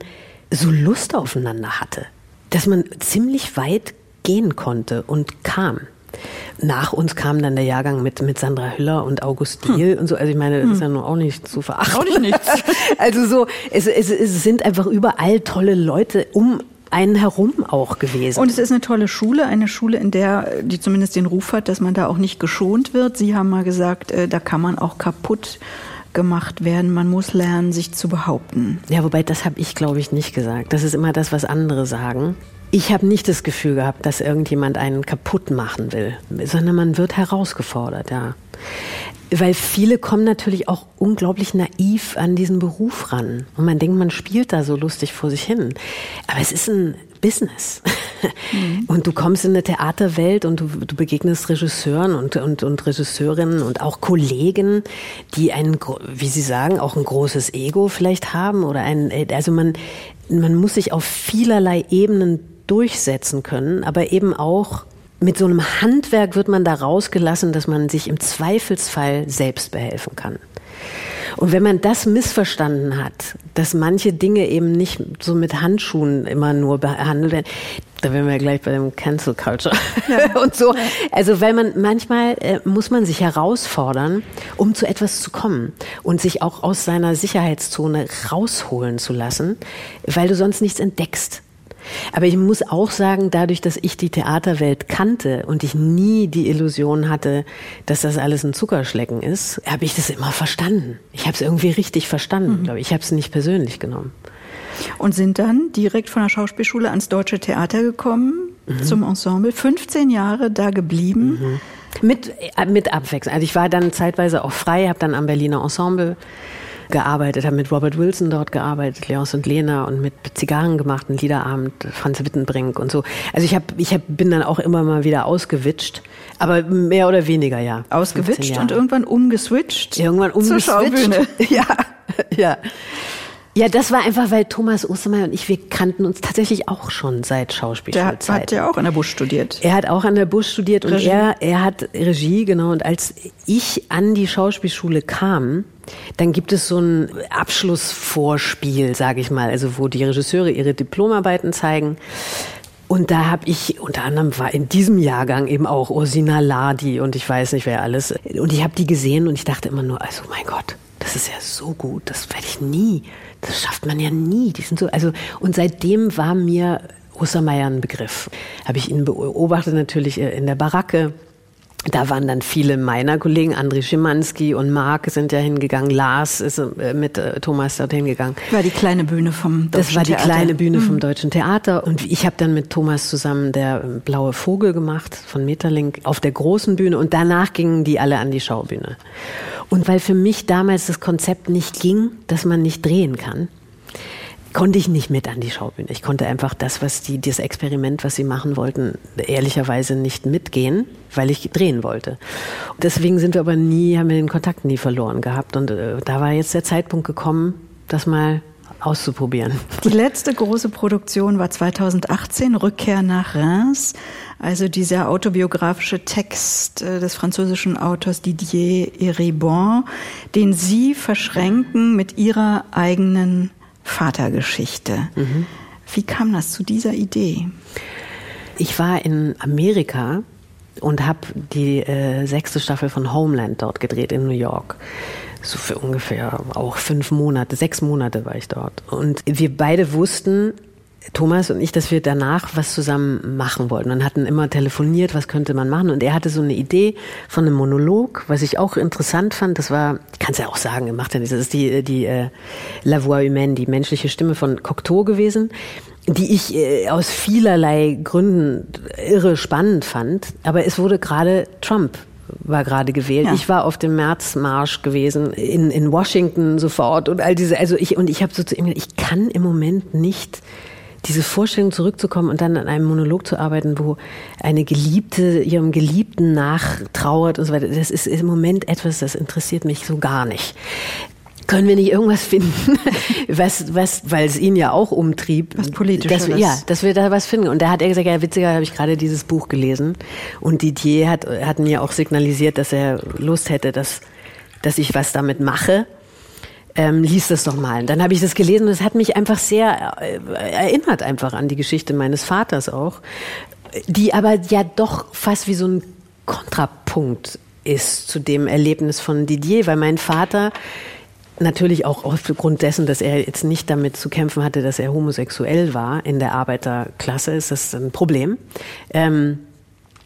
Speaker 2: so Lust aufeinander hatte, dass man ziemlich weit gehen konnte und kam. Nach uns kam dann der Jahrgang mit, mit Sandra Hüller und August Diel hm. und so. Also ich meine, das hm. ist ja nur auch nicht zu verachten. Auch nicht nichts. also so, es, es, es sind einfach überall tolle Leute um einen herum auch gewesen.
Speaker 1: Und es ist eine tolle Schule, eine Schule, in der, die zumindest den Ruf hat, dass man da auch nicht geschont wird. Sie haben mal gesagt, äh, da kann man auch kaputt gemacht werden. Man muss lernen, sich zu behaupten.
Speaker 2: Ja, wobei das habe ich, glaube ich, nicht gesagt. Das ist immer das, was andere sagen. Ich habe nicht das Gefühl gehabt, dass irgendjemand einen kaputt machen will, sondern man wird herausgefordert, ja. Weil viele kommen natürlich auch unglaublich naiv an diesen Beruf ran. Und man denkt, man spielt da so lustig vor sich hin. Aber es ist ein Business. Mhm. Und du kommst in eine Theaterwelt und du, du begegnest Regisseuren und, und, und Regisseurinnen und auch Kollegen, die ein, wie sie sagen, auch ein großes Ego vielleicht haben oder ein, also man, man muss sich auf vielerlei Ebenen durchsetzen können, aber eben auch mit so einem Handwerk wird man da rausgelassen, dass man sich im Zweifelsfall selbst behelfen kann. Und wenn man das missverstanden hat, dass manche Dinge eben nicht so mit Handschuhen immer nur behandelt werden, da wären wir gleich bei dem Cancel Culture ja. und so. Also weil man manchmal äh, muss man sich herausfordern, um zu etwas zu kommen und sich auch aus seiner Sicherheitszone rausholen zu lassen, weil du sonst nichts entdeckst. Aber ich muss auch sagen, dadurch, dass ich die Theaterwelt kannte und ich nie die Illusion hatte, dass das alles ein Zuckerschlecken ist, habe ich das immer verstanden. Ich habe es irgendwie richtig verstanden, mhm. glaube ich. Ich habe es nicht persönlich genommen.
Speaker 1: Und sind dann direkt von der Schauspielschule ans Deutsche Theater gekommen, mhm. zum Ensemble, 15 Jahre da geblieben. Mhm.
Speaker 2: Mit, äh, mit Abwechslung. Also ich war dann zeitweise auch frei, habe dann am Berliner Ensemble gearbeitet, habe mit Robert Wilson dort gearbeitet, Leons und Lena und mit Zigarren gemacht, einen Liederabend, Franz Wittenbrink und so. Also ich, hab, ich hab, bin dann auch immer mal wieder ausgewitscht, aber mehr oder weniger, ja.
Speaker 1: Ausgewitscht und irgendwann umgeswitcht?
Speaker 2: Irgendwann umgeswitcht. Zur Schaubühne. Ja, ja. Ja, das war einfach, weil Thomas Ostermeier und ich, wir kannten uns tatsächlich auch schon seit Schauspielschulzeit.
Speaker 1: Der hat ja auch an der Busch studiert.
Speaker 2: Er hat auch an der Busch studiert Regie. und er, er hat Regie, genau. Und als ich an die Schauspielschule kam, dann gibt es so ein Abschlussvorspiel, sage ich mal, also wo die Regisseure ihre Diplomarbeiten zeigen. Und da habe ich, unter anderem war in diesem Jahrgang eben auch Ursina Ladi und ich weiß nicht wer alles. Und ich habe die gesehen und ich dachte immer nur, also mein Gott, das ist ja so gut, das werde ich nie, das schafft man ja nie. Die sind so, also, und seitdem war mir Ostermeier ein Begriff. Habe ich ihn beobachtet natürlich äh, in der Baracke da waren dann viele meiner Kollegen, André Schimanski und Marc sind ja hingegangen, Lars ist äh, mit äh, Thomas dort hingegangen.
Speaker 1: War die kleine Bühne vom Deutschen Theater.
Speaker 2: Das war die Theater. kleine Bühne mhm. vom Deutschen Theater und ich habe dann mit Thomas zusammen der Blaue Vogel gemacht von Meterlink auf der großen Bühne und danach gingen die alle an die Schaubühne. Und weil für mich damals das Konzept nicht ging, dass man nicht drehen kann, konnte ich nicht mit an die Schaubühne. Ich konnte einfach das, was die, das Experiment, was sie machen wollten, ehrlicherweise nicht mitgehen, weil ich drehen wollte. Deswegen sind wir aber nie, haben wir den Kontakt nie verloren gehabt. Und äh, da war jetzt der Zeitpunkt gekommen, das mal auszuprobieren.
Speaker 1: Die letzte große Produktion war 2018, Rückkehr nach Reims. Also dieser autobiografische Text äh, des französischen Autors Didier Eribon, den Sie verschränken mit Ihrer eigenen Vatergeschichte. Mhm. Wie kam das zu dieser Idee?
Speaker 2: Ich war in Amerika und habe die äh, sechste Staffel von Homeland dort gedreht in New York. So für ungefähr auch fünf Monate, sechs Monate war ich dort. Und wir beide wussten, Thomas und ich, dass wir danach was zusammen machen wollten und hatten immer telefoniert, was könnte man machen. Und er hatte so eine Idee von einem Monolog, was ich auch interessant fand. Das war, ich kann es ja auch sagen, er macht ja nicht, das ist die, die äh, La Voix Humaine, die menschliche Stimme von Cocteau gewesen, die ich äh, aus vielerlei Gründen irre spannend fand. Aber es wurde gerade Trump war gerade gewählt. Ja. Ich war auf dem Märzmarsch gewesen in, in Washington sofort und all diese, also ich, und ich habe so zu ihm gesagt, ich kann im Moment nicht diese Vorstellung zurückzukommen und dann an einem Monolog zu arbeiten, wo eine Geliebte ihrem Geliebten nachtrauert und so weiter, das ist im Moment etwas, das interessiert mich so gar nicht. Können wir nicht irgendwas finden, was, was, weil es ihn ja auch umtrieb,
Speaker 1: was politisches,
Speaker 2: ja, dass wir da was finden. Und da hat er gesagt, ja, witziger habe ich gerade dieses Buch gelesen. Und Didier hat, hat mir auch signalisiert, dass er Lust hätte, dass, dass ich was damit mache ähm, lies das doch mal. Und dann habe ich das gelesen und es hat mich einfach sehr äh, erinnert einfach an die Geschichte meines Vaters auch, die aber ja doch fast wie so ein Kontrapunkt ist zu dem Erlebnis von Didier, weil mein Vater natürlich auch aufgrund dessen, dass er jetzt nicht damit zu kämpfen hatte, dass er homosexuell war in der Arbeiterklasse, ist das ein Problem. Ähm,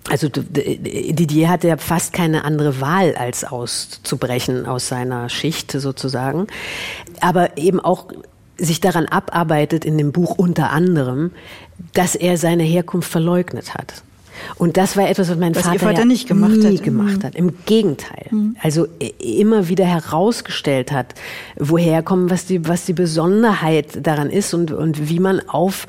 Speaker 2: also Didier hatte ja fast keine andere Wahl, als auszubrechen aus seiner Schicht sozusagen. Aber eben auch sich daran abarbeitet in dem Buch unter anderem, dass er seine Herkunft verleugnet hat. Und das war etwas, was mein was Vater,
Speaker 1: Vater
Speaker 2: ja
Speaker 1: nicht gemacht
Speaker 2: nie
Speaker 1: hat.
Speaker 2: gemacht hat. Im Gegenteil. Mhm. Also immer wieder herausgestellt hat, woher kommen, was die, was die Besonderheit daran ist und, und wie man auf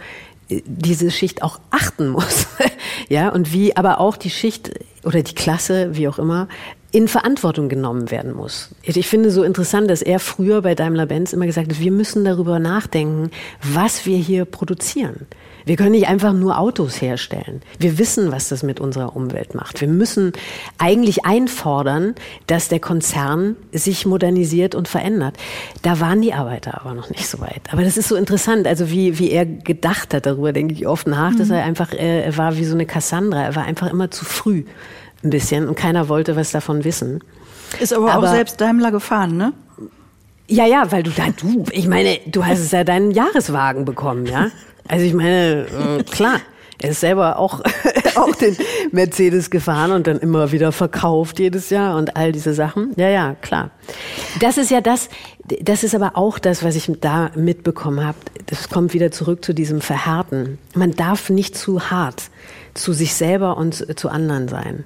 Speaker 2: diese Schicht auch achten muss. ja, und wie aber auch die Schicht oder die Klasse, wie auch immer, in Verantwortung genommen werden muss. Ich finde so interessant, dass er früher bei Daimler-Benz immer gesagt hat, wir müssen darüber nachdenken, was wir hier produzieren. Wir können nicht einfach nur Autos herstellen. Wir wissen, was das mit unserer Umwelt macht. Wir müssen eigentlich einfordern, dass der Konzern sich modernisiert und verändert. Da waren die Arbeiter aber noch nicht so weit. Aber das ist so interessant, also wie, wie er gedacht hat, darüber denke ich oft nach, dass mhm. er einfach, äh, er war wie so eine Cassandra. Er war einfach immer zu früh ein bisschen und keiner wollte was davon wissen.
Speaker 1: Ist aber, aber auch selbst Daimler gefahren, ne?
Speaker 2: Ja, ja, weil du da, du, ich meine, du hast es ja deinen Jahreswagen bekommen, ja? Also ich meine, äh, klar. Er ist selber auch, auch den Mercedes gefahren und dann immer wieder verkauft jedes Jahr und all diese Sachen. Ja, ja, klar. Das ist ja das, das ist aber auch das, was ich da mitbekommen habe. das kommt wieder zurück zu diesem Verhärten. Man darf nicht zu hart zu sich selber und zu anderen sein.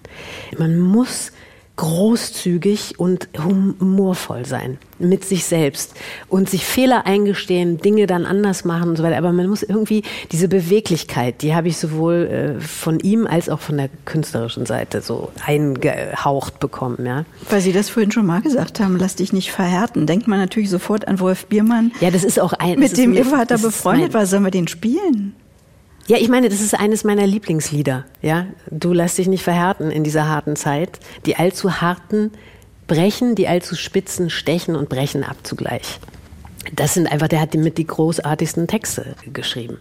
Speaker 2: Man muss großzügig und humorvoll sein mit sich selbst und sich Fehler eingestehen, Dinge dann anders machen und so weiter. Aber man muss irgendwie diese Beweglichkeit, die habe ich sowohl äh, von ihm als auch von der künstlerischen Seite so eingehaucht bekommen. Ja.
Speaker 1: Weil Sie das vorhin schon mal gesagt haben, lass dich nicht verhärten, denkt man natürlich sofort an Wolf Biermann.
Speaker 2: Ja, das ist auch ein.
Speaker 1: Mit dem Ihr Vater befreundet war. Sollen wir den spielen?
Speaker 2: Ja, ich meine, das ist eines meiner Lieblingslieder. Ja, du lässt dich nicht verhärten in dieser harten Zeit. Die allzu harten brechen, die allzu spitzen stechen und brechen ab zugleich. Das sind einfach, der hat mit die großartigsten Texte geschrieben.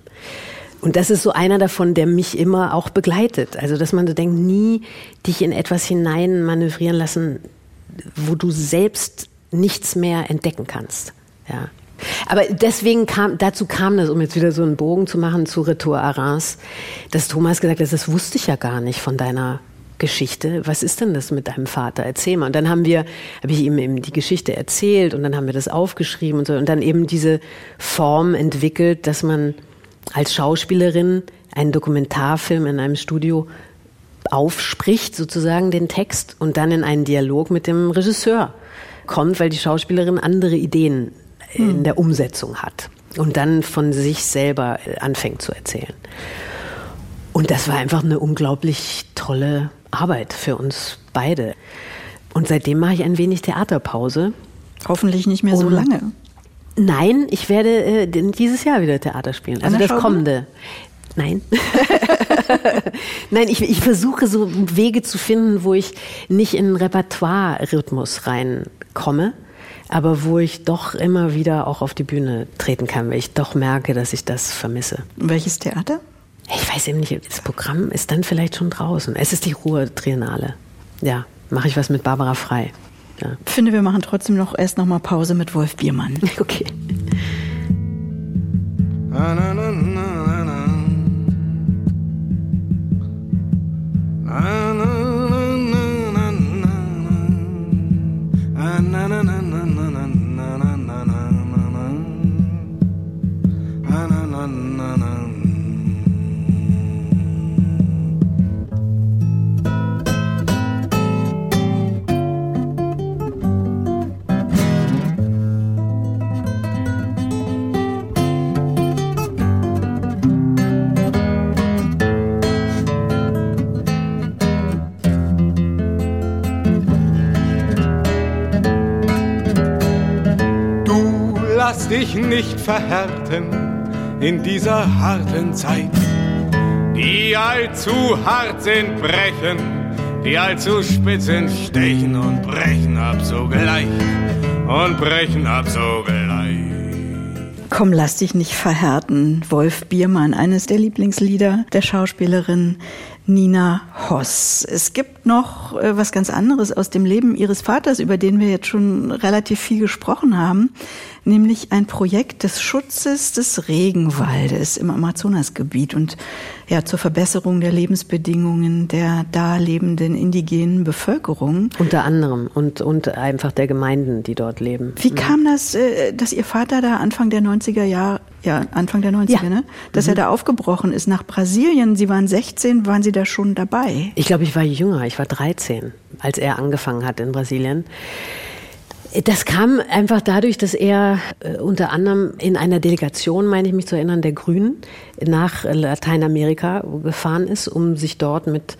Speaker 2: Und das ist so einer davon, der mich immer auch begleitet. Also, dass man so denkt, nie dich in etwas hinein manövrieren lassen, wo du selbst nichts mehr entdecken kannst. Ja. Aber deswegen kam, dazu kam das, um jetzt wieder so einen Bogen zu machen zu Retour Arras, dass Thomas gesagt hat, das wusste ich ja gar nicht von deiner Geschichte. Was ist denn das mit deinem Vater? Erzähl mal. Und dann haben wir, habe ich ihm eben die Geschichte erzählt und dann haben wir das aufgeschrieben und so und dann eben diese Form entwickelt, dass man als Schauspielerin einen Dokumentarfilm in einem Studio aufspricht, sozusagen den Text und dann in einen Dialog mit dem Regisseur kommt, weil die Schauspielerin andere Ideen in hm. der Umsetzung hat und dann von sich selber äh, anfängt zu erzählen. Und das war einfach eine unglaublich tolle Arbeit für uns beide. Und seitdem mache ich ein wenig Theaterpause.
Speaker 1: Hoffentlich nicht mehr so lange.
Speaker 2: Nein, ich werde äh, dieses Jahr wieder Theater spielen. Also das kommende. Nein. Nein, ich, ich versuche so Wege zu finden, wo ich nicht in Repertoire-Rhythmus reinkomme aber wo ich doch immer wieder auch auf die Bühne treten kann, weil ich doch merke, dass ich das vermisse.
Speaker 1: Welches Theater?
Speaker 2: Ich weiß eben nicht, das Programm ist dann vielleicht schon draußen. Es ist die Ruhr Triennale. Ja, mache ich was mit Barbara Frei. Ja.
Speaker 1: Ich finde, wir machen trotzdem noch erst noch mal Pause mit Wolf Biermann.
Speaker 2: Okay.
Speaker 3: Na, na, na, na, na. Na, na. Dich nicht verhärten in dieser harten Zeit. Die allzu hart sind, brechen, die allzu spitz sind, stechen und brechen ab sogleich und brechen ab sogleich.
Speaker 1: Komm, lass dich nicht verhärten. Wolf Biermann, eines der Lieblingslieder der Schauspielerin Nina Hoss. Es gibt noch äh, was ganz anderes aus dem Leben ihres Vaters, über den wir jetzt schon relativ viel gesprochen haben nämlich ein Projekt des Schutzes des Regenwaldes im Amazonasgebiet und ja, zur Verbesserung der Lebensbedingungen der da lebenden indigenen Bevölkerung.
Speaker 2: Unter anderem und, und einfach der Gemeinden, die dort leben.
Speaker 1: Wie kam das, äh, dass Ihr Vater da Anfang der 90er Jahre, ja, Anfang der 90er, ja. ne? Dass mhm. er da aufgebrochen ist nach Brasilien. Sie waren 16, waren Sie da schon dabei?
Speaker 2: Ich glaube, ich war jünger, ich war 13, als er angefangen hat in Brasilien. Das kam einfach dadurch, dass er äh, unter anderem in einer Delegation, meine ich mich zu erinnern, der Grünen nach Lateinamerika gefahren ist, um sich dort mit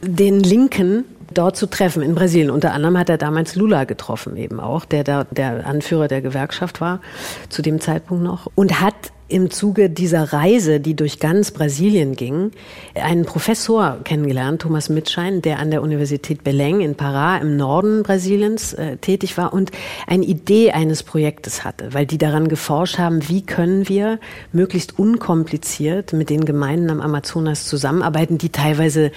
Speaker 2: den Linken dort zu treffen in Brasilien. Unter anderem hat er damals Lula getroffen eben auch, der da der Anführer der Gewerkschaft war zu dem Zeitpunkt noch und hat im Zuge dieser Reise, die durch ganz Brasilien ging, einen Professor kennengelernt, Thomas Mitschein, der an der Universität Belém in Pará im Norden Brasiliens äh, tätig war und eine Idee eines Projektes hatte, weil die daran geforscht haben, wie können wir möglichst unkompliziert mit den Gemeinden am Amazonas zusammenarbeiten, die teilweise,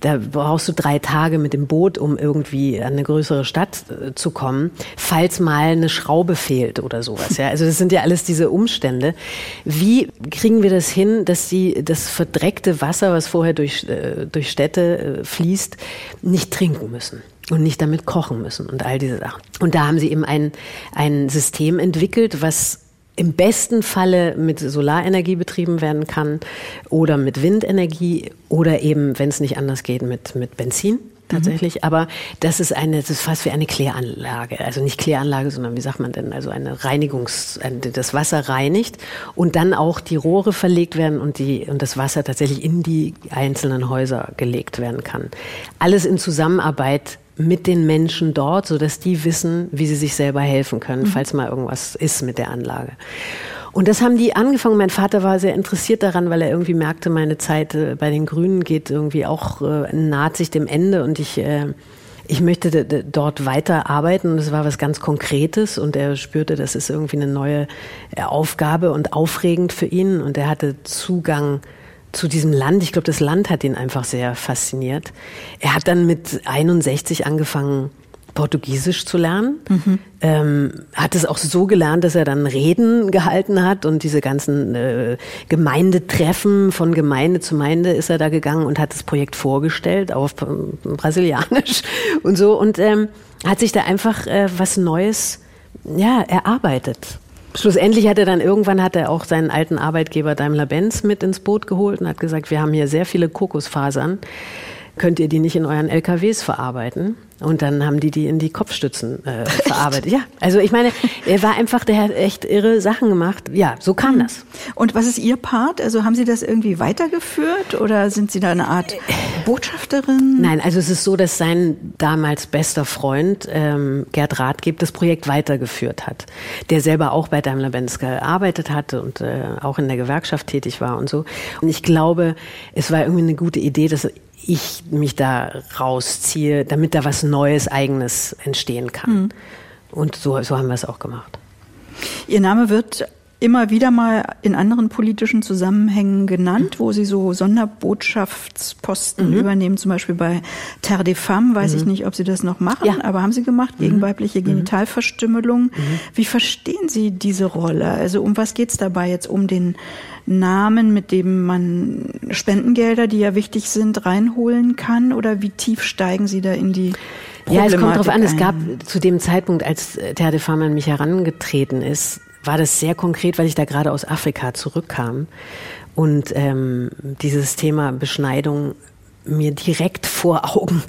Speaker 2: da brauchst du drei Tage mit dem Boot, um irgendwie an eine größere Stadt äh, zu kommen, falls mal eine Schraube fehlt oder sowas. Ja, also das sind ja alles diese Umstände. Wie kriegen wir das hin, dass sie das verdreckte Wasser, was vorher durch, äh, durch Städte äh, fließt, nicht trinken müssen? und nicht damit kochen müssen und all diese Sachen. Und da haben sie eben ein, ein System entwickelt, was im besten Falle mit Solarenergie betrieben werden kann oder mit Windenergie oder eben, wenn es nicht anders geht, mit, mit Benzin tatsächlich. Mhm. Aber das ist eine, das ist fast wie eine Kläranlage. Also nicht Kläranlage, sondern wie sagt man denn? Also eine Reinigungs, das Wasser reinigt und dann auch die Rohre verlegt werden und die, und das Wasser tatsächlich in die einzelnen Häuser gelegt werden kann. Alles in Zusammenarbeit mit den Menschen dort, sodass die wissen, wie sie sich selber helfen können, mhm. falls mal irgendwas ist mit der Anlage. Und das haben die angefangen. Mein Vater war sehr interessiert daran, weil er irgendwie merkte, meine Zeit äh, bei den Grünen geht irgendwie auch äh, naht sich dem Ende und ich äh, ich möchte dort weiter arbeiten. Das war was ganz Konkretes und er spürte, das ist irgendwie eine neue Aufgabe und aufregend für ihn und er hatte Zugang zu diesem Land. Ich glaube, das Land hat ihn einfach sehr fasziniert. Er hat dann mit 61 angefangen, Portugiesisch zu lernen. Mhm. Ähm, hat es auch so gelernt, dass er dann Reden gehalten hat und diese ganzen äh, Gemeindetreffen von Gemeinde zu Gemeinde ist er da gegangen und hat das Projekt vorgestellt auf ähm, Brasilianisch und so und ähm, hat sich da einfach äh, was Neues ja, erarbeitet. Schlussendlich hat er dann irgendwann hat er auch seinen alten Arbeitgeber Daimler-Benz mit ins Boot geholt und hat gesagt, wir haben hier sehr viele Kokosfasern. Könnt ihr die nicht in euren LKWs verarbeiten? Und dann haben die die in die Kopfstützen äh, verarbeitet. Ja, also ich meine, er war einfach, der hat echt irre Sachen gemacht. Ja, so kam mhm. das.
Speaker 1: Und was ist Ihr Part? Also haben Sie das irgendwie weitergeführt oder sind Sie da eine Art Botschafterin?
Speaker 2: Nein, also es ist so, dass sein damals bester Freund ähm, Gerd Rathgeb das Projekt weitergeführt hat, der selber auch bei Daimler-Benz gearbeitet hatte und äh, auch in der Gewerkschaft tätig war und so. Und ich glaube, es war irgendwie eine gute Idee, dass ich mich da rausziehe, damit da was Neues, Eigenes entstehen kann. Mhm. Und so, so haben wir es auch gemacht.
Speaker 1: Ihr Name wird immer wieder mal in anderen politischen Zusammenhängen genannt, wo sie so Sonderbotschaftsposten mhm. übernehmen, zum Beispiel bei Terre des Femmes, weiß mhm. ich nicht, ob sie das noch machen, ja. aber haben sie gemacht, gegen mhm. weibliche mhm. Genitalverstümmelung. Mhm. Wie verstehen Sie diese Rolle? Also um was geht es dabei jetzt? Um den Namen, mit dem man Spendengelder, die ja wichtig sind, reinholen kann? Oder wie tief steigen Sie da in die ja,
Speaker 2: es kommt darauf an. Es gab zu dem Zeitpunkt, als Terre de an mich herangetreten ist, war das sehr konkret, weil ich da gerade aus Afrika zurückkam und ähm, dieses Thema Beschneidung mir direkt vor Augen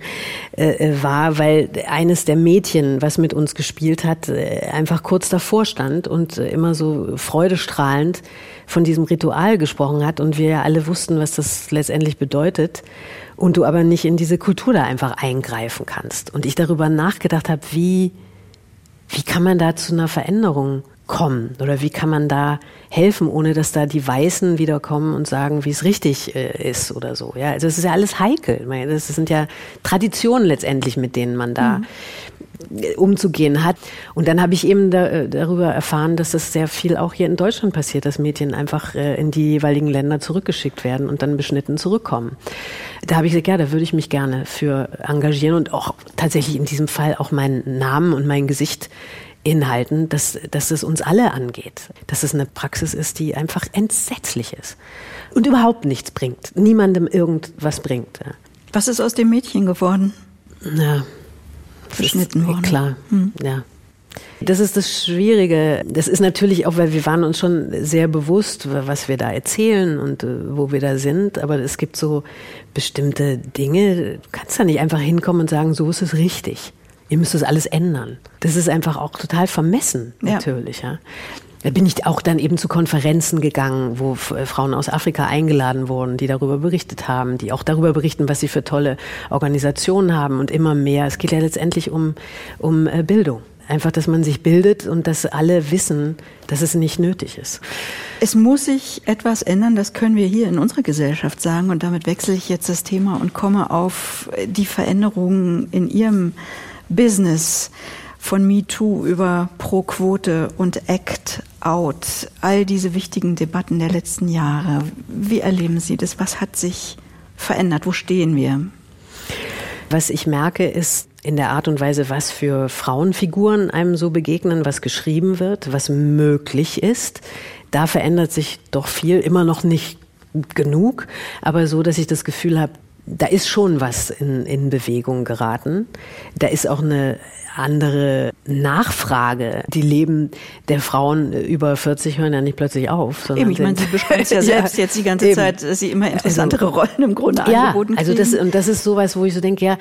Speaker 2: äh, äh, war, weil eines der Mädchen, was mit uns gespielt hat, äh, einfach kurz davor stand und äh, immer so freudestrahlend von diesem Ritual gesprochen hat und wir ja alle wussten, was das letztendlich bedeutet und du aber nicht in diese Kultur da einfach eingreifen kannst. Und ich darüber nachgedacht habe, wie, wie kann man da zu einer Veränderung kommen? Oder wie kann man da helfen, ohne dass da die Weißen wiederkommen und sagen, wie es richtig äh, ist oder so? Ja, also es ist ja alles heikel. Das sind ja Traditionen letztendlich, mit denen man da mhm umzugehen hat. Und dann habe ich eben da, äh, darüber erfahren, dass das sehr viel auch hier in Deutschland passiert, dass Mädchen einfach äh, in die jeweiligen Länder zurückgeschickt werden und dann beschnitten zurückkommen. Da habe ich gesagt, ja, da würde ich mich gerne für engagieren und auch tatsächlich in diesem Fall auch meinen Namen und mein Gesicht Inhalten, dass, dass es uns alle angeht. Dass es eine Praxis ist, die einfach entsetzlich ist und überhaupt nichts bringt. Niemandem irgendwas bringt.
Speaker 1: Was ist aus dem Mädchen geworden?
Speaker 2: Ja,
Speaker 1: beschnitten worden.
Speaker 2: Klar, hm. ja. Das ist das Schwierige. Das ist natürlich auch, weil wir waren uns schon sehr bewusst, was wir da erzählen und äh, wo wir da sind. Aber es gibt so bestimmte Dinge, du kannst da nicht einfach hinkommen und sagen, so ist es richtig ihr müsst das alles ändern. Das ist einfach auch total vermessen, natürlich. Ja. ja. Da bin ich auch dann eben zu Konferenzen gegangen, wo äh, Frauen aus Afrika eingeladen wurden, die darüber berichtet haben, die auch darüber berichten, was sie für tolle Organisationen haben und immer mehr. Es geht ja letztendlich um, um äh, Bildung. Einfach, dass man sich bildet und dass alle wissen, dass es nicht nötig ist.
Speaker 1: Es muss sich etwas ändern, das können wir hier in unserer Gesellschaft sagen. Und damit wechsle ich jetzt das Thema und komme auf die Veränderungen in Ihrem Business von MeToo über Pro-Quote und Act Out, all diese wichtigen Debatten der letzten Jahre. Wie erleben Sie das? Was hat sich verändert? Wo stehen wir?
Speaker 2: Was ich merke, ist in der Art und Weise, was für Frauenfiguren einem so begegnen, was geschrieben wird, was möglich ist. Da verändert sich doch viel, immer noch nicht genug, aber so, dass ich das Gefühl habe, da ist schon was in, in Bewegung geraten. Da ist auch eine andere Nachfrage. Die Leben der Frauen über 40 hören ja nicht plötzlich auf.
Speaker 1: Eben, ich meine, Sie beschreiben es ja selbst jetzt die ganze eben. Zeit, dass Sie immer interessantere also, Rollen im Grunde
Speaker 2: ja,
Speaker 1: angeboten
Speaker 2: kriegen. Also das, und das ist sowas, wo ich so denke, ja,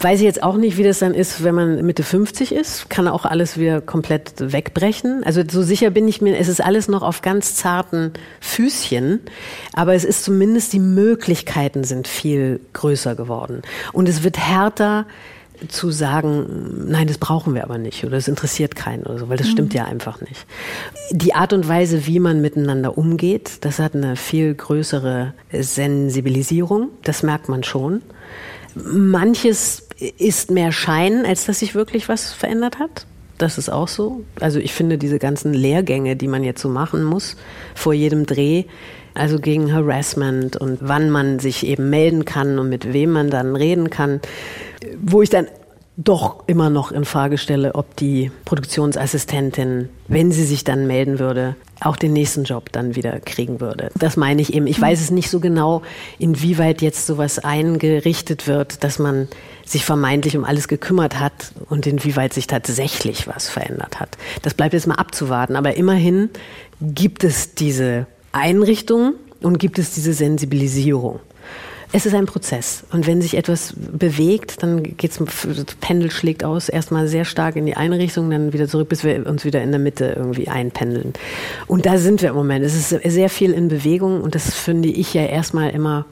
Speaker 2: weiß ich jetzt auch nicht, wie das dann ist, wenn man Mitte 50 ist. Kann auch alles wieder komplett wegbrechen. Also so sicher bin ich mir, es ist alles noch auf ganz zarten Füßchen. Aber es ist zumindest, die Möglichkeiten sind viel größer geworden. Und es wird härter, zu sagen, nein, das brauchen wir aber nicht oder das interessiert keinen oder so, weil das mhm. stimmt ja einfach nicht. Die Art und Weise, wie man miteinander umgeht, das hat eine viel größere Sensibilisierung, das merkt man schon. Manches ist mehr Schein, als dass sich wirklich was verändert hat. Das ist auch so. Also ich finde diese ganzen Lehrgänge, die man jetzt so machen muss vor jedem Dreh, also gegen Harassment und wann man sich eben melden kann und mit wem man dann reden kann, wo ich dann doch immer noch in Frage stelle, ob die Produktionsassistentin, wenn sie sich dann melden würde, auch den nächsten Job dann wieder kriegen würde. Das meine ich eben. Ich weiß es nicht so genau, inwieweit jetzt sowas eingerichtet wird, dass man sich vermeintlich um alles gekümmert hat und inwieweit sich tatsächlich was verändert hat. Das bleibt jetzt mal abzuwarten. Aber immerhin gibt es diese Einrichtung und gibt es diese Sensibilisierung. Es ist ein Prozess. Und wenn sich etwas bewegt, dann geht's, das Pendel schlägt aus, erstmal sehr stark in die eine Richtung, dann wieder zurück, bis wir uns wieder in der Mitte irgendwie einpendeln. Und da sind wir im Moment. Es ist sehr viel in Bewegung und das finde ich ja erstmal immer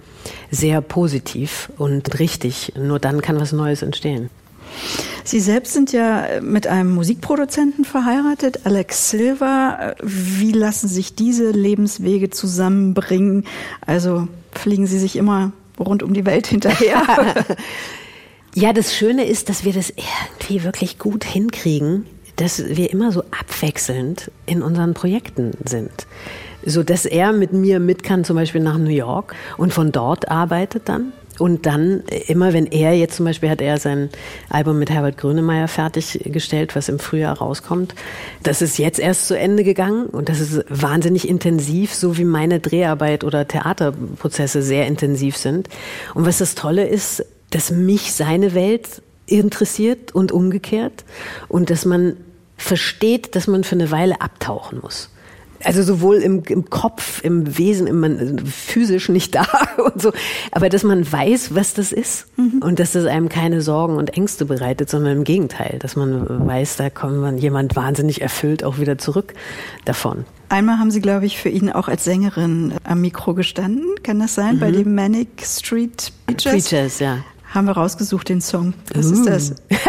Speaker 2: sehr positiv und richtig. Nur dann kann was Neues entstehen.
Speaker 1: Sie selbst sind ja mit einem Musikproduzenten verheiratet, Alex Silva. Wie lassen sich diese Lebenswege zusammenbringen? Also fliegen Sie sich immer rund um die Welt hinterher?
Speaker 2: ja, das Schöne ist, dass wir das irgendwie wirklich gut hinkriegen, dass wir immer so abwechselnd in unseren Projekten sind so dass er mit mir mit kann, zum Beispiel nach New York und von dort arbeitet dann und dann immer, wenn er jetzt zum Beispiel hat er sein Album mit Herbert Grönemeyer fertiggestellt, was im Frühjahr rauskommt. Das ist jetzt erst zu Ende gegangen und das ist wahnsinnig intensiv, so wie meine Dreharbeit oder Theaterprozesse sehr intensiv sind. Und was das Tolle ist, dass mich seine Welt interessiert und umgekehrt und dass man versteht, dass man für eine Weile abtauchen muss also sowohl im, im Kopf, im Wesen, im, physisch nicht da und so, aber dass man weiß, was das ist mhm. und dass das einem keine Sorgen und Ängste bereitet, sondern im Gegenteil, dass man weiß, da kommt man jemand wahnsinnig erfüllt auch wieder zurück davon.
Speaker 1: Einmal haben Sie, glaube ich, für ihn auch als Sängerin am Mikro gestanden. Kann das sein? Mhm. Bei dem Manic Street Preachers?
Speaker 2: Preachers, ja
Speaker 1: haben wir rausgesucht, den Song. Was uh. ist das?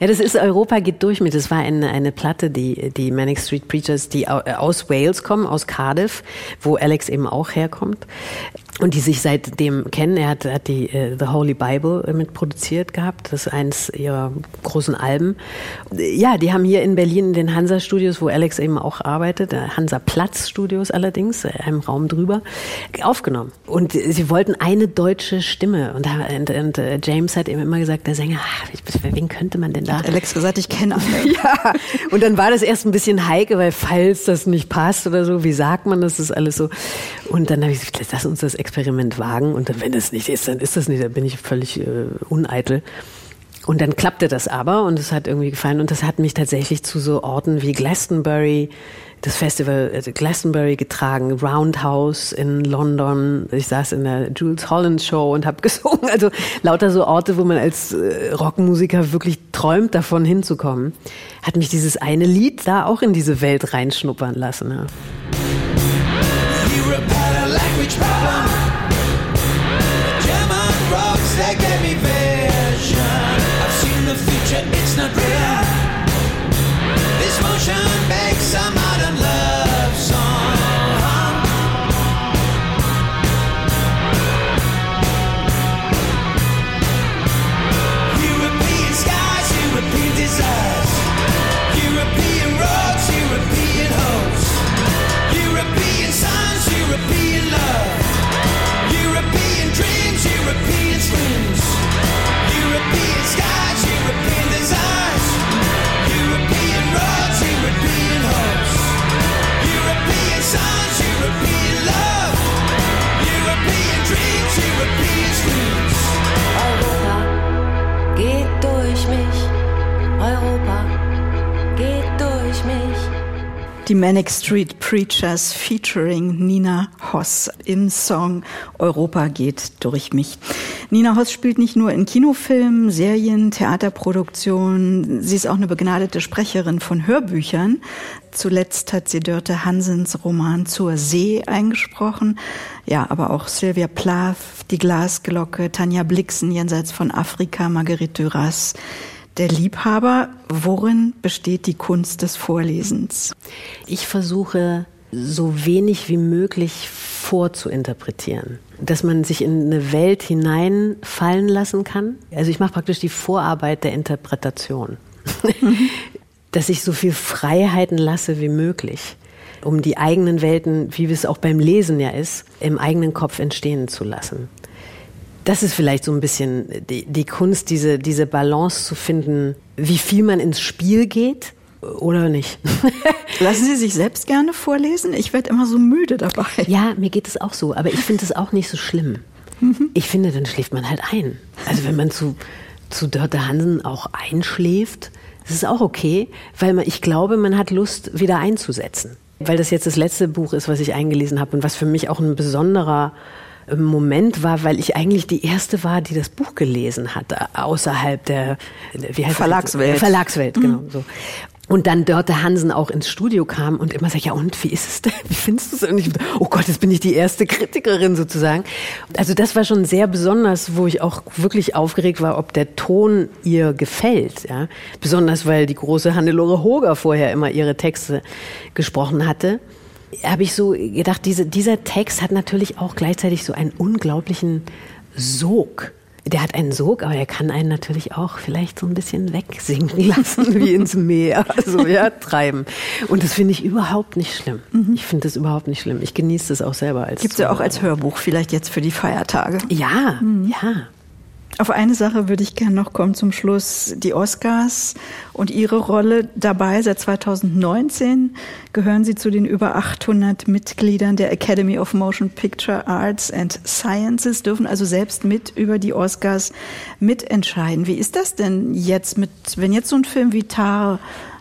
Speaker 2: ja, das ist Europa geht durch mit. Das war eine, eine Platte, die, die Manic Street Preachers, die aus Wales kommen, aus Cardiff, wo Alex eben auch herkommt und die sich seitdem kennen. Er hat, hat die uh, The Holy Bible äh, mit produziert gehabt. Das ist eins ihrer großen Alben. Ja, die haben hier in Berlin in den Hansa Studios, wo Alex eben auch arbeitet, äh, Hansa Platz Studios allerdings, einem Raum drüber, aufgenommen. Und sie wollten eine deutsche Stimme. Und, und, und James hat eben immer gesagt, der Sänger, ach, wen könnte man denn da?
Speaker 1: Hat Alex gesagt, ich kenne
Speaker 2: alle. ja. Und dann war das erst ein bisschen heike, weil falls das nicht passt oder so, wie sagt man das, ist alles so. Und dann habe ich gesagt, lass uns das Experiment wagen und wenn es nicht ist, dann ist das nicht, dann bin ich völlig äh, uneitel. Und dann klappte das aber und es hat irgendwie gefallen und das hat mich tatsächlich zu so Orten wie Glastonbury, das Festival äh, Glastonbury getragen, Roundhouse in London. Ich saß in der Jules Holland Show und habe gesungen. Also lauter so Orte, wo man als äh, Rockmusiker wirklich träumt, davon hinzukommen. Hat mich dieses eine Lied da auch in diese Welt reinschnuppern lassen. Ja.
Speaker 1: huge problem Die Manic Street Preachers featuring Nina Hoss im Song Europa geht durch mich. Nina Hoss spielt nicht nur in Kinofilmen, Serien, Theaterproduktionen. Sie ist auch eine begnadete Sprecherin von Hörbüchern. Zuletzt hat sie Dörte Hansens Roman Zur See eingesprochen. Ja, aber auch Sylvia Plath, Die Glasglocke, Tanja Blixen jenseits von Afrika, Marguerite Duras der Liebhaber. Worin besteht die Kunst des Vorlesens?
Speaker 2: Ich versuche so wenig wie möglich vorzuinterpretieren. Dass man sich in eine Welt hineinfallen lassen kann. Also ich mache praktisch die Vorarbeit der Interpretation. Dass ich so viel Freiheiten lasse wie möglich, um die eigenen Welten, wie es auch beim Lesen ja ist, im eigenen Kopf entstehen zu lassen das ist vielleicht so ein bisschen die, die Kunst, diese, diese Balance zu finden, wie viel man ins Spiel geht oder nicht.
Speaker 1: Lassen Sie sich selbst gerne vorlesen? Ich werde immer so müde dabei.
Speaker 2: Ja, mir geht es auch so, aber ich finde es auch nicht so schlimm. Mhm. Ich finde, dann schläft man halt ein. Also wenn man zu, zu Dörte Hansen auch einschläft, das ist auch okay, weil man, ich glaube, man hat Lust, wieder einzusetzen. Weil das jetzt das letzte Buch ist, was ich eingelesen habe und was für mich auch ein besonderer Moment war, weil ich eigentlich die erste war, die das Buch gelesen hat, außerhalb der
Speaker 1: wie heißt Verlagswelt. Das?
Speaker 2: Verlagswelt, mhm. genau so. Und dann Dörte Hansen auch ins Studio kam und immer sagt, ja und, wie ist es denn? Wie findest du es? Und ich, oh Gott, jetzt bin ich die erste Kritikerin sozusagen. Also das war schon sehr besonders, wo ich auch wirklich aufgeregt war, ob der Ton ihr gefällt. Ja? Besonders, weil die große Hannelore Hoger vorher immer ihre Texte gesprochen hatte habe ich so gedacht, diese, dieser Text hat natürlich auch gleichzeitig so einen unglaublichen Sog. Der hat einen Sog, aber er kann einen natürlich auch vielleicht so ein bisschen wegsinken lassen, wie ins Meer, so ja, treiben. Und das finde ich überhaupt nicht schlimm. Mhm. Ich finde das überhaupt nicht schlimm. Ich genieße das auch selber als.
Speaker 1: Gibt es ja auch als Hörbuch vielleicht jetzt für die Feiertage.
Speaker 2: Ja, mhm. ja.
Speaker 1: Auf eine Sache würde ich gerne noch kommen zum Schluss. Die Oscars und Ihre Rolle dabei. Seit 2019 gehören Sie zu den über 800 Mitgliedern der Academy of Motion Picture Arts and Sciences, dürfen also selbst mit über die Oscars mitentscheiden. Wie ist das denn jetzt mit, wenn jetzt so ein Film wie Tar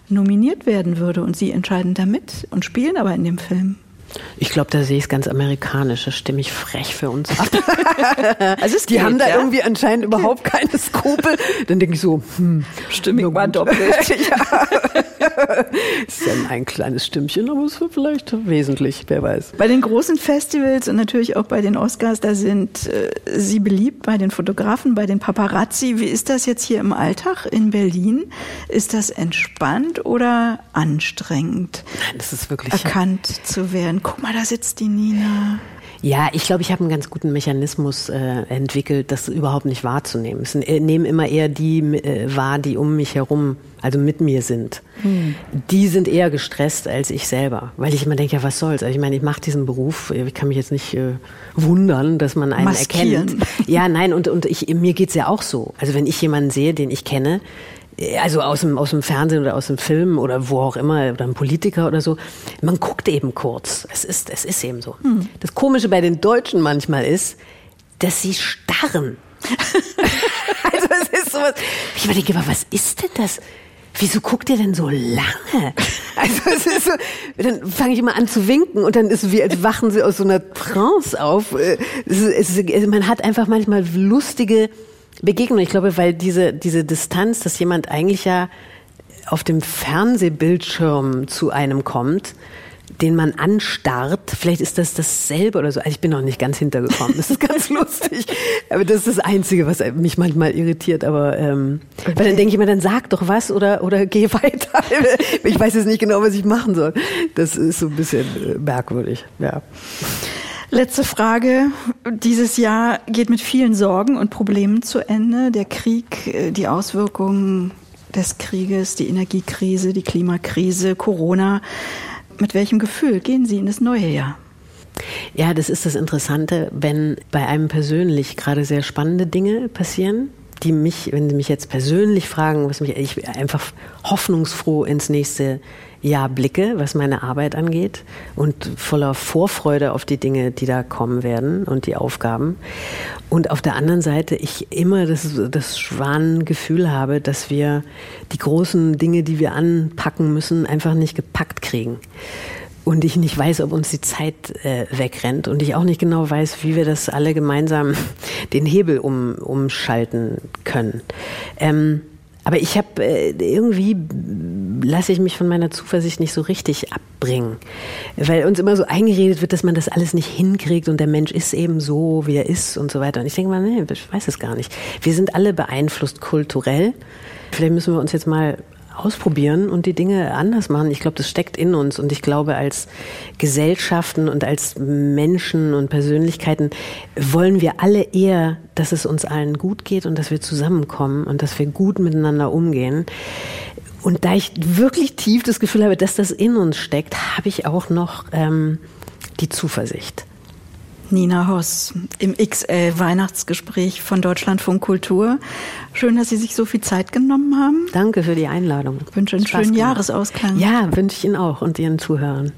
Speaker 1: nominiert werden würde und Sie entscheiden da mit und spielen aber in dem Film?
Speaker 2: Ich glaube, da sehe ich es ganz amerikanisch. Da stimme ich frech für uns ab.
Speaker 1: also
Speaker 2: die
Speaker 1: geht,
Speaker 2: haben da
Speaker 1: ja?
Speaker 2: irgendwie anscheinend überhaupt keine Skrupel. Dann denke ich so, hm,
Speaker 1: stimme ich mal doppelt.
Speaker 2: ja. ist dann ein kleines Stimmchen, aber es wird vielleicht wesentlich, wer weiß.
Speaker 1: Bei den großen Festivals und natürlich auch bei den Oscars, da sind äh, Sie beliebt bei den Fotografen, bei den Paparazzi. Wie ist das jetzt hier im Alltag in Berlin? Ist das entspannt oder anstrengend?
Speaker 2: Nein, das ist wirklich
Speaker 1: erkannt zu werden. Guck mal, da sitzt die Nina.
Speaker 2: Ja, ich glaube, ich habe einen ganz guten Mechanismus äh, entwickelt, das überhaupt nicht wahrzunehmen. Es äh, nehmen immer eher die äh, wahr, die um mich herum, also mit mir sind. Hm. Die sind eher gestresst als ich selber, weil ich immer denke, ja, was soll's? Also ich meine, ich mache diesen Beruf, ich kann mich jetzt nicht äh, wundern, dass man einen
Speaker 1: Maskieren.
Speaker 2: erkennt. Ja, nein, und, und ich, mir geht's ja auch so. Also wenn ich jemanden sehe, den ich kenne, also aus dem, aus dem Fernsehen oder aus dem Film oder wo auch immer, oder ein Politiker oder so, man guckt eben kurz. Es ist, es ist eben so. Hm. Das Komische bei den Deutschen manchmal ist, dass sie starren. also es ist sowas, ich überlege, aber was ist denn das? Wieso guckt ihr denn so lange? Also es ist so, dann fange ich immer an zu winken und dann ist es wie, als wachen sie aus so einer Trance auf. Es ist, es ist, man hat einfach manchmal lustige Begegnung. Ich glaube, weil diese, diese Distanz, dass jemand eigentlich ja auf dem Fernsehbildschirm zu einem kommt, den man anstarrt, vielleicht ist das dasselbe oder so. Also ich bin noch nicht ganz hintergekommen. Das ist ganz lustig. Aber das ist das Einzige, was mich manchmal irritiert. Aber ähm, okay. weil dann denke ich mir, dann sag doch was oder oder geh weiter. Ich weiß jetzt nicht genau, was ich machen soll. Das ist so ein bisschen äh, merkwürdig. Ja.
Speaker 1: Letzte Frage. Dieses Jahr geht mit vielen Sorgen und Problemen zu Ende. Der Krieg, äh, die Auswirkungen des Krieges, die Energiekrise, die Klimakrise, Corona. Mit welchem Gefühl gehen Sie in das neue Jahr?
Speaker 2: Ja, das ist das Interessante, wenn bei einem persönlich gerade sehr spannende Dinge passieren, die mich, wenn Sie mich jetzt persönlich fragen, was mich ich einfach hoffnungsfroh ins nächste Jahr blicke, was meine Arbeit angeht und voller Vorfreude auf die Dinge, die da kommen werden und die Aufgaben. Und auf der anderen Seite ich immer das, das Schwanengefühl habe, dass wir die großen Dinge, die wir anpacken müssen, einfach nicht gepackt kriegen und ich nicht weiß, ob uns die Zeit äh, wegrennt und ich auch nicht genau weiß, wie wir das alle gemeinsam den Hebel um, umschalten können. Ähm, aber ich habe äh, irgendwie lasse ich mich von meiner Zuversicht nicht so richtig abbringen, weil uns immer so eingeredet wird, dass man das alles nicht hinkriegt und der Mensch ist eben so, wie er ist und so weiter. Und ich denke mal, nee, ich weiß es gar nicht. Wir sind alle beeinflusst kulturell. Vielleicht müssen wir uns jetzt mal ausprobieren und die Dinge anders machen. Ich glaube, das steckt in uns und ich glaube, als Gesellschaften und als Menschen und Persönlichkeiten wollen wir alle eher, dass es uns allen gut geht und dass wir zusammenkommen und dass wir gut miteinander umgehen. Und da ich wirklich tief das Gefühl habe, dass das in uns steckt, habe ich auch noch ähm, die Zuversicht.
Speaker 1: Nina Hoss im XL-Weihnachtsgespräch von Deutschlandfunk Kultur. Schön, dass Sie sich so viel Zeit genommen haben.
Speaker 2: Danke für die Einladung.
Speaker 1: Ich wünsche einen schönen gemacht. Jahresausklang.
Speaker 2: Ja, wünsche ich Ihnen auch und Ihren Zuhörern.